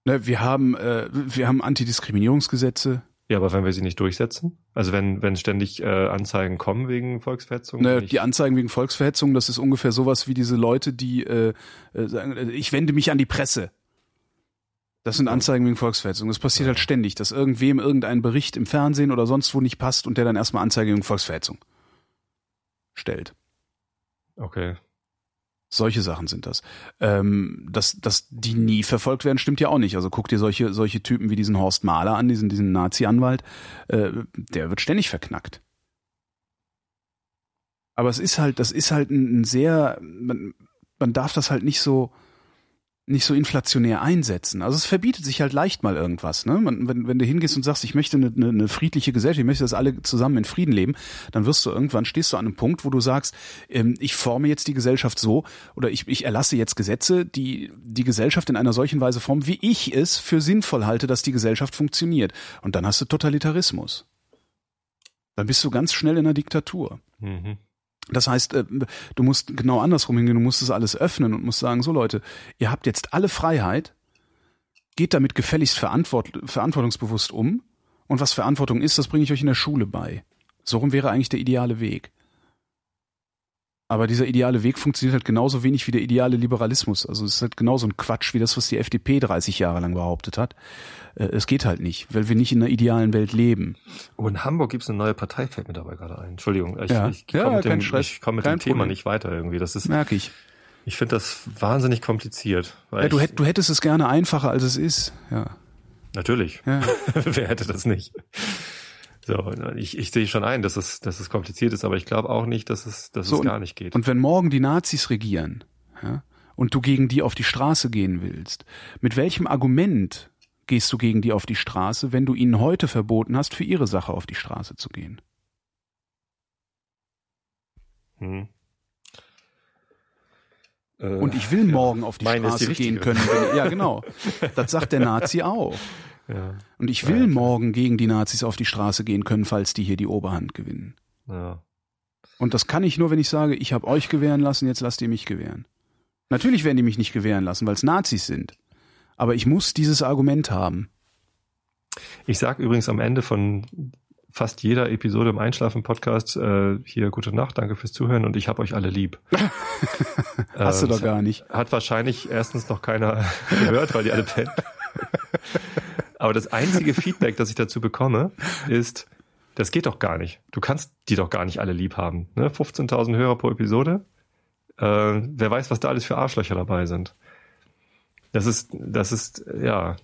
Ne, wir haben, äh, wir haben Antidiskriminierungsgesetze. Ja, aber wenn wir sie nicht durchsetzen? Also wenn, wenn ständig äh, Anzeigen kommen wegen Volksverhetzung? Ne, die Anzeigen wegen Volksverhetzung, das ist ungefähr sowas wie diese Leute, die äh, äh, sagen, äh, ich wende mich an die Presse. Das sind Anzeigen wegen Volksverhetzung. Das passiert ja. halt ständig, dass irgendwem irgendein Bericht im Fernsehen oder sonst wo nicht passt und der dann erstmal Anzeige wegen Volksverhetzung stellt. Okay. Solche Sachen sind das. Ähm, dass, dass die nie verfolgt werden, stimmt ja auch nicht. Also guck dir solche, solche Typen wie diesen Horst Mahler an, diesen, diesen Nazi-Anwalt, äh, der wird ständig verknackt. Aber es ist halt, das ist halt ein, ein sehr, man, man darf das halt nicht so, nicht so inflationär einsetzen. Also es verbietet sich halt leicht mal irgendwas. Ne? Wenn, wenn du hingehst und sagst, ich möchte eine, eine, eine friedliche Gesellschaft, ich möchte, dass alle zusammen in Frieden leben, dann wirst du irgendwann, stehst du an einem Punkt, wo du sagst, ähm, ich forme jetzt die Gesellschaft so oder ich, ich erlasse jetzt Gesetze, die die Gesellschaft in einer solchen Weise formen, wie ich es für sinnvoll halte, dass die Gesellschaft funktioniert. Und dann hast du Totalitarismus. Dann bist du ganz schnell in einer Diktatur. Mhm. Das heißt, äh, du musst genau andersrum hingehen, du musst es alles öffnen und musst sagen, so Leute, ihr habt jetzt alle Freiheit, geht damit gefälligst verantwort verantwortungsbewusst um und was Verantwortung ist, das bringe ich euch in der Schule bei. So rum wäre eigentlich der ideale Weg. Aber dieser ideale Weg funktioniert halt genauso wenig wie der ideale Liberalismus. Also es ist halt genauso ein Quatsch wie das, was die FDP 30 Jahre lang behauptet hat. Äh, es geht halt nicht, weil wir nicht in einer idealen Welt leben. Oh, in Hamburg gibt es eine neue Partei, fällt mir dabei gerade ein. Entschuldigung, ich, ja. ich komme ja, mit, dem, ich komm mit dem Thema nicht weiter irgendwie. Das ist, Merke ich. Ich finde das wahnsinnig kompliziert. Ja, du, hätt, du hättest es gerne einfacher, als es ist. Ja. Natürlich. Ja. Wer hätte das nicht? So, ich, ich sehe schon ein, dass es, dass es kompliziert ist, aber ich glaube auch nicht, dass es, dass so, es gar nicht geht. Und wenn morgen die Nazis regieren ja, und du gegen die auf die Straße gehen willst, mit welchem Argument gehst du gegen die auf die Straße, wenn du ihnen heute verboten hast, für ihre Sache auf die Straße zu gehen? Hm. Und ich will morgen ja, auf die Straße die gehen können. Wenn, ja, genau. Das sagt der Nazi auch. Ja. Und ich will ja, morgen gegen die Nazis auf die Straße gehen können, falls die hier die Oberhand gewinnen. Ja. Und das kann ich nur, wenn ich sage, ich habe euch gewähren lassen, jetzt lasst ihr mich gewähren. Natürlich werden die mich nicht gewähren lassen, weil es Nazis sind. Aber ich muss dieses Argument haben. Ich sag übrigens am Ende von fast jeder Episode im Einschlafen-Podcast äh, hier gute Nacht, danke fürs Zuhören und ich habe euch alle lieb. Hast äh, du doch gar nicht. Hat wahrscheinlich erstens noch keiner gehört, weil die alle pennen. Aber das einzige Feedback, das ich dazu bekomme, ist, das geht doch gar nicht. Du kannst die doch gar nicht alle lieb haben. Ne? 15.000 Hörer pro Episode. Äh, wer weiß, was da alles für Arschlöcher dabei sind. Das ist, das ist, ja,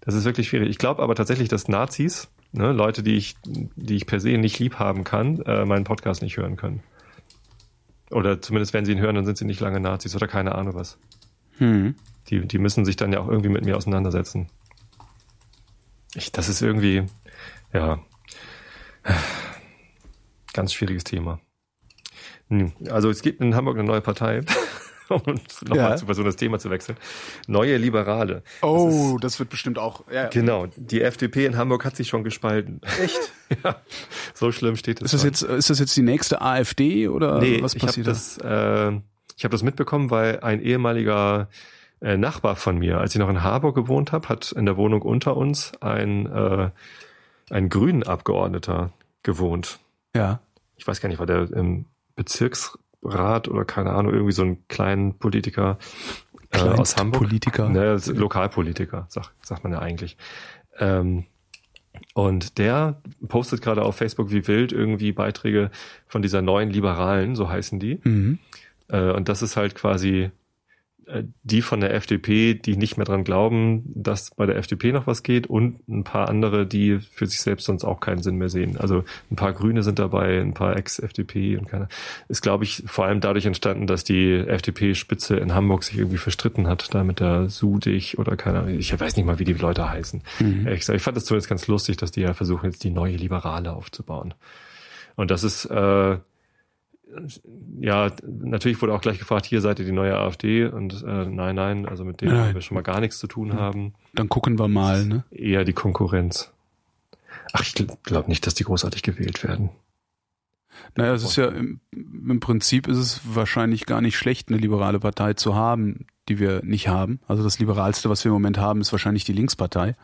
das ist wirklich schwierig. Ich glaube aber tatsächlich, dass Nazis, ne, Leute, die ich, die ich per se nicht lieb haben kann, äh, meinen Podcast nicht hören können. Oder zumindest, wenn sie ihn hören, dann sind sie nicht lange Nazis oder keine Ahnung was. Hm. Die, die müssen sich dann ja auch irgendwie mit mir auseinandersetzen. Ich, das ist irgendwie, ja, ganz schwieriges Thema. Also es gibt in Hamburg eine neue Partei. um nochmal ja. zu versuchen, das Thema zu wechseln. Neue Liberale. Oh, das, ist, das wird bestimmt auch. Ja. Genau. Die FDP in Hamburg hat sich schon gespalten. Echt? ja. So schlimm steht es. Ist das jetzt, ist das jetzt die nächste AfD oder nee, was passiert ich hab das, äh, ich habe das mitbekommen, weil ein ehemaliger äh, Nachbar von mir, als ich noch in Harburg gewohnt habe, hat in der Wohnung unter uns ein, äh, ein grünen Abgeordneter gewohnt. Ja. Ich weiß gar nicht, war der im Bezirksrat oder keine Ahnung, irgendwie so ein kleinen Politiker äh, aus Hamburg. Politiker. Ne, Lokalpolitiker, sagt, sagt man ja eigentlich. Ähm, und der postet gerade auf Facebook wie wild irgendwie Beiträge von dieser neuen Liberalen, so heißen die. Mhm. Äh, und das ist halt quasi die von der FDP, die nicht mehr dran glauben, dass bei der FDP noch was geht und ein paar andere, die für sich selbst sonst auch keinen Sinn mehr sehen. Also ein paar Grüne sind dabei, ein paar Ex-FDP und keine. Ist, glaube ich, vor allem dadurch entstanden, dass die FDP-Spitze in Hamburg sich irgendwie verstritten hat, da mit der Sudig oder keine Ahnung. Ich weiß nicht mal, wie die Leute heißen. Mhm. Ich fand das zumindest ganz lustig, dass die ja versuchen, jetzt die neue Liberale aufzubauen. Und das ist äh, ja, natürlich wurde auch gleich gefragt, hier seid ihr die neue AfD und äh, nein, nein, also mit denen nein. wir schon mal gar nichts zu tun haben. Dann gucken wir mal, ne? Eher die Konkurrenz. Ach, ich glaube nicht, dass die großartig gewählt werden. Naja, es ist ja im, im, Prinzip ist es wahrscheinlich gar nicht schlecht, eine liberale Partei zu haben, die wir nicht haben. Also das Liberalste, was wir im Moment haben, ist wahrscheinlich die Linkspartei.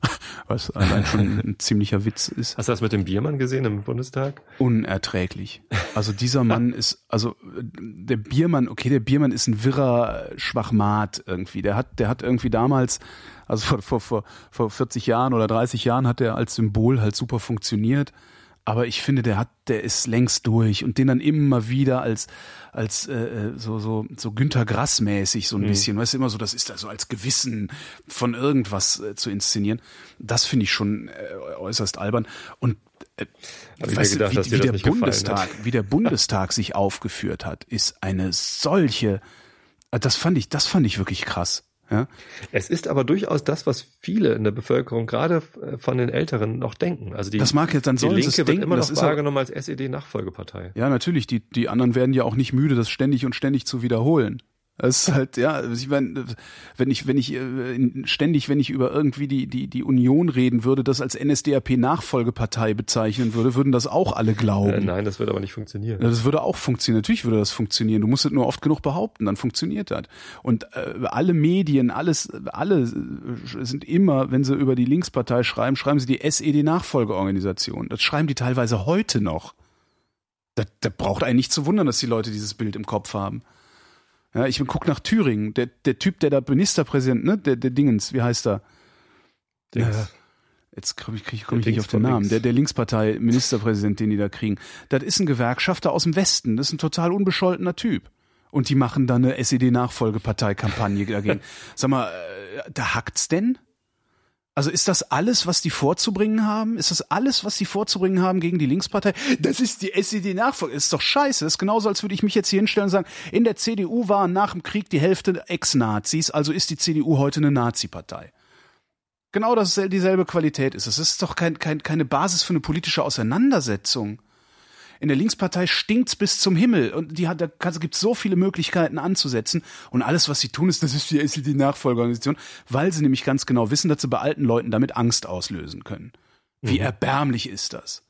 Was allein schon ein ziemlicher Witz ist. Hast du das mit dem Biermann gesehen im Bundestag? Unerträglich. Also dieser Mann ist, also der Biermann, okay, der Biermann ist ein wirrer Schwachmat irgendwie. Der hat, der hat irgendwie damals, also vor, vor, vor, vor 40 Jahren oder 30 Jahren hat er als Symbol halt super funktioniert aber ich finde, der hat, der ist längst durch und den dann immer wieder als als äh, äh, so so so Günter Grass mäßig so ein mhm. bisschen, weißt du immer so, das ist da so als Gewissen von irgendwas äh, zu inszenieren. Das finde ich schon äh, äußerst albern und äh, weißt gedacht, du, wie, wie der Bundestag, wie der Bundestag sich aufgeführt hat, ist eine solche. Äh, das fand ich, das fand ich wirklich krass. Ja? Es ist aber durchaus das, was viele in der Bevölkerung, gerade äh, von den Älteren, noch denken. Also die, das mag jetzt dann die Linke wird denken, immer noch wahrgenommen als SED-Nachfolgepartei. Ja, natürlich. Die, die anderen werden ja auch nicht müde, das ständig und ständig zu wiederholen. Es ist halt, ja, ich meine, wenn ich, wenn ich äh, ständig, wenn ich über irgendwie die, die, die Union reden würde, das als NSDAP-Nachfolgepartei bezeichnen würde, würden das auch alle glauben. Äh, nein, das würde aber nicht funktionieren. Das würde auch funktionieren. Natürlich würde das funktionieren. Du musst es nur oft genug behaupten, dann funktioniert das. Und äh, alle Medien, alles, alle sind immer, wenn sie über die Linkspartei schreiben, schreiben sie die SED-Nachfolgeorganisation. Das schreiben die teilweise heute noch. Da, da braucht einen nicht zu wundern, dass die Leute dieses Bild im Kopf haben. Ja, ich guck nach Thüringen. Der, der Typ, der da Ministerpräsident, ne, der, der Dingens, wie heißt er? Ja, jetzt komme ich, krieg, komm ich nicht auf den Namen. Der, der Linkspartei Ministerpräsident, den die da kriegen. Das ist ein Gewerkschafter aus dem Westen. Das ist ein total unbescholtener Typ. Und die machen da eine SED-Nachfolgepartei-Kampagne dagegen. Sag mal, äh, da hackt's denn? Also ist das alles, was die vorzubringen haben? Ist das alles, was die vorzubringen haben gegen die Linkspartei? Das ist die SED-Nachfolge. Ist doch scheiße. Das ist genauso, als würde ich mich jetzt hier hinstellen und sagen, in der CDU waren nach dem Krieg die Hälfte Ex-Nazis, also ist die CDU heute eine Nazi-Partei. Genau das dieselbe Qualität ist. Es ist doch kein, kein, keine Basis für eine politische Auseinandersetzung. In der Linkspartei stinkt's bis zum Himmel und die hat, da gibt so viele Möglichkeiten anzusetzen und alles, was sie tun, ist, das ist die SED-Nachfolgeorganisation, weil sie nämlich ganz genau wissen, dass sie bei alten Leuten damit Angst auslösen können. Wie mhm. erbärmlich ist das?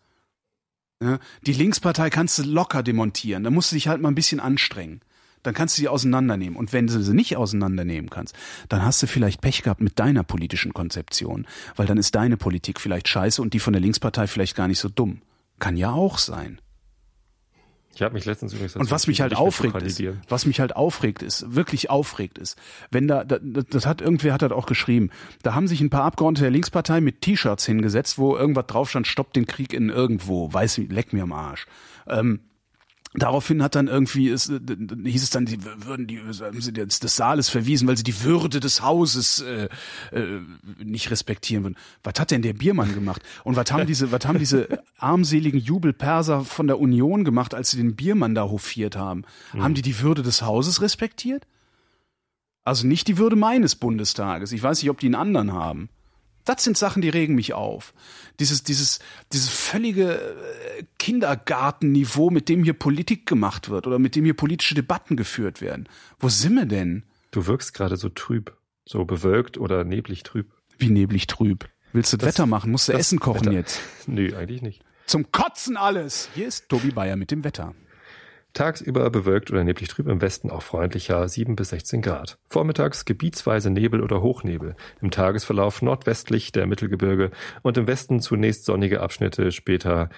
Ja, die Linkspartei kannst du locker demontieren, da musst du dich halt mal ein bisschen anstrengen. Dann kannst du sie auseinandernehmen. Und wenn du sie nicht auseinandernehmen kannst, dann hast du vielleicht Pech gehabt mit deiner politischen Konzeption, weil dann ist deine Politik vielleicht scheiße und die von der Linkspartei vielleicht gar nicht so dumm. Kann ja auch sein. Ich habe mich letztens übrigens und was mich halt aufregt ist, was mich halt aufregt ist, wirklich aufregt ist, wenn da, da das hat irgendwer hat das auch geschrieben, da haben sich ein paar Abgeordnete der Linkspartei mit T-Shirts hingesetzt, wo irgendwas drauf stand, stoppt den Krieg in irgendwo, weiß leck mir am Arsch. Ähm, Daraufhin hat dann irgendwie, es, äh, hieß es dann, die würden die haben sie des, des Saales verwiesen, weil sie die Würde des Hauses äh, äh, nicht respektieren würden. Was hat denn der Biermann gemacht? Und was haben diese, was haben diese armseligen Jubelperser von der Union gemacht, als sie den Biermann da hofiert haben? Mhm. Haben die die Würde des Hauses respektiert? Also nicht die Würde meines Bundestages. Ich weiß nicht, ob die einen anderen haben. Das sind Sachen, die regen mich auf. Dieses, dieses, dieses völlige äh, Kindergartenniveau, mit dem hier Politik gemacht wird oder mit dem hier politische Debatten geführt werden. Wo sind wir denn? Du wirkst gerade so trüb, so bewölkt oder neblig trüb. Wie neblig trüb? Willst du das, Wetter machen? Musst du Essen kochen Wetter. jetzt? Nö, eigentlich nicht. Zum Kotzen alles! Hier ist Tobi Bayer mit dem Wetter. Tagsüber bewölkt oder neblig trüb, im Westen auch freundlicher 7 bis 16 Grad. Vormittags gebietsweise Nebel oder Hochnebel. Im Tagesverlauf nordwestlich der Mittelgebirge und im Westen zunächst sonnige Abschnitte, später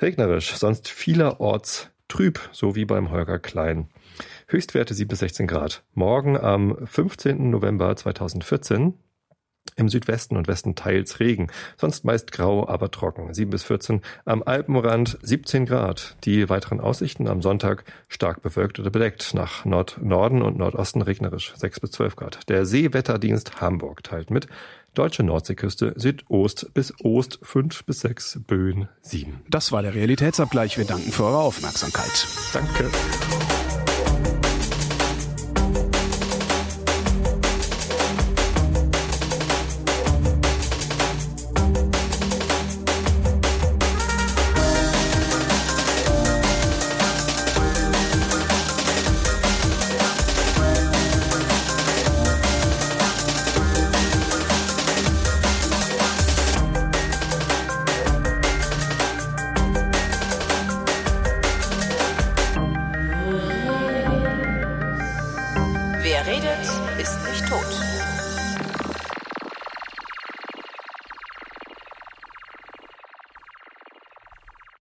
regnerisch, sonst vielerorts trüb, so wie beim Holger Klein. Höchstwerte 7 bis 16 Grad. Morgen am 15. November 2014 Im Südwesten und Westen teils Regen, sonst meist grau, aber trocken. 7 bis 14, am Alpenrand 17 Grad. Die weiteren Aussichten am Sonntag stark bewölkt oder bedeckt, nach Nord-Norden und Nordosten regnerisch 6 bis 12 Grad. Der Seewetterdienst Hamburg teilt mit, Deutsche Nordseeküste Südost bis Ost 5 bis 6, Böen 7. Das war der Realitätsabgleich. Wir danken für eure Aufmerksamkeit. Danke.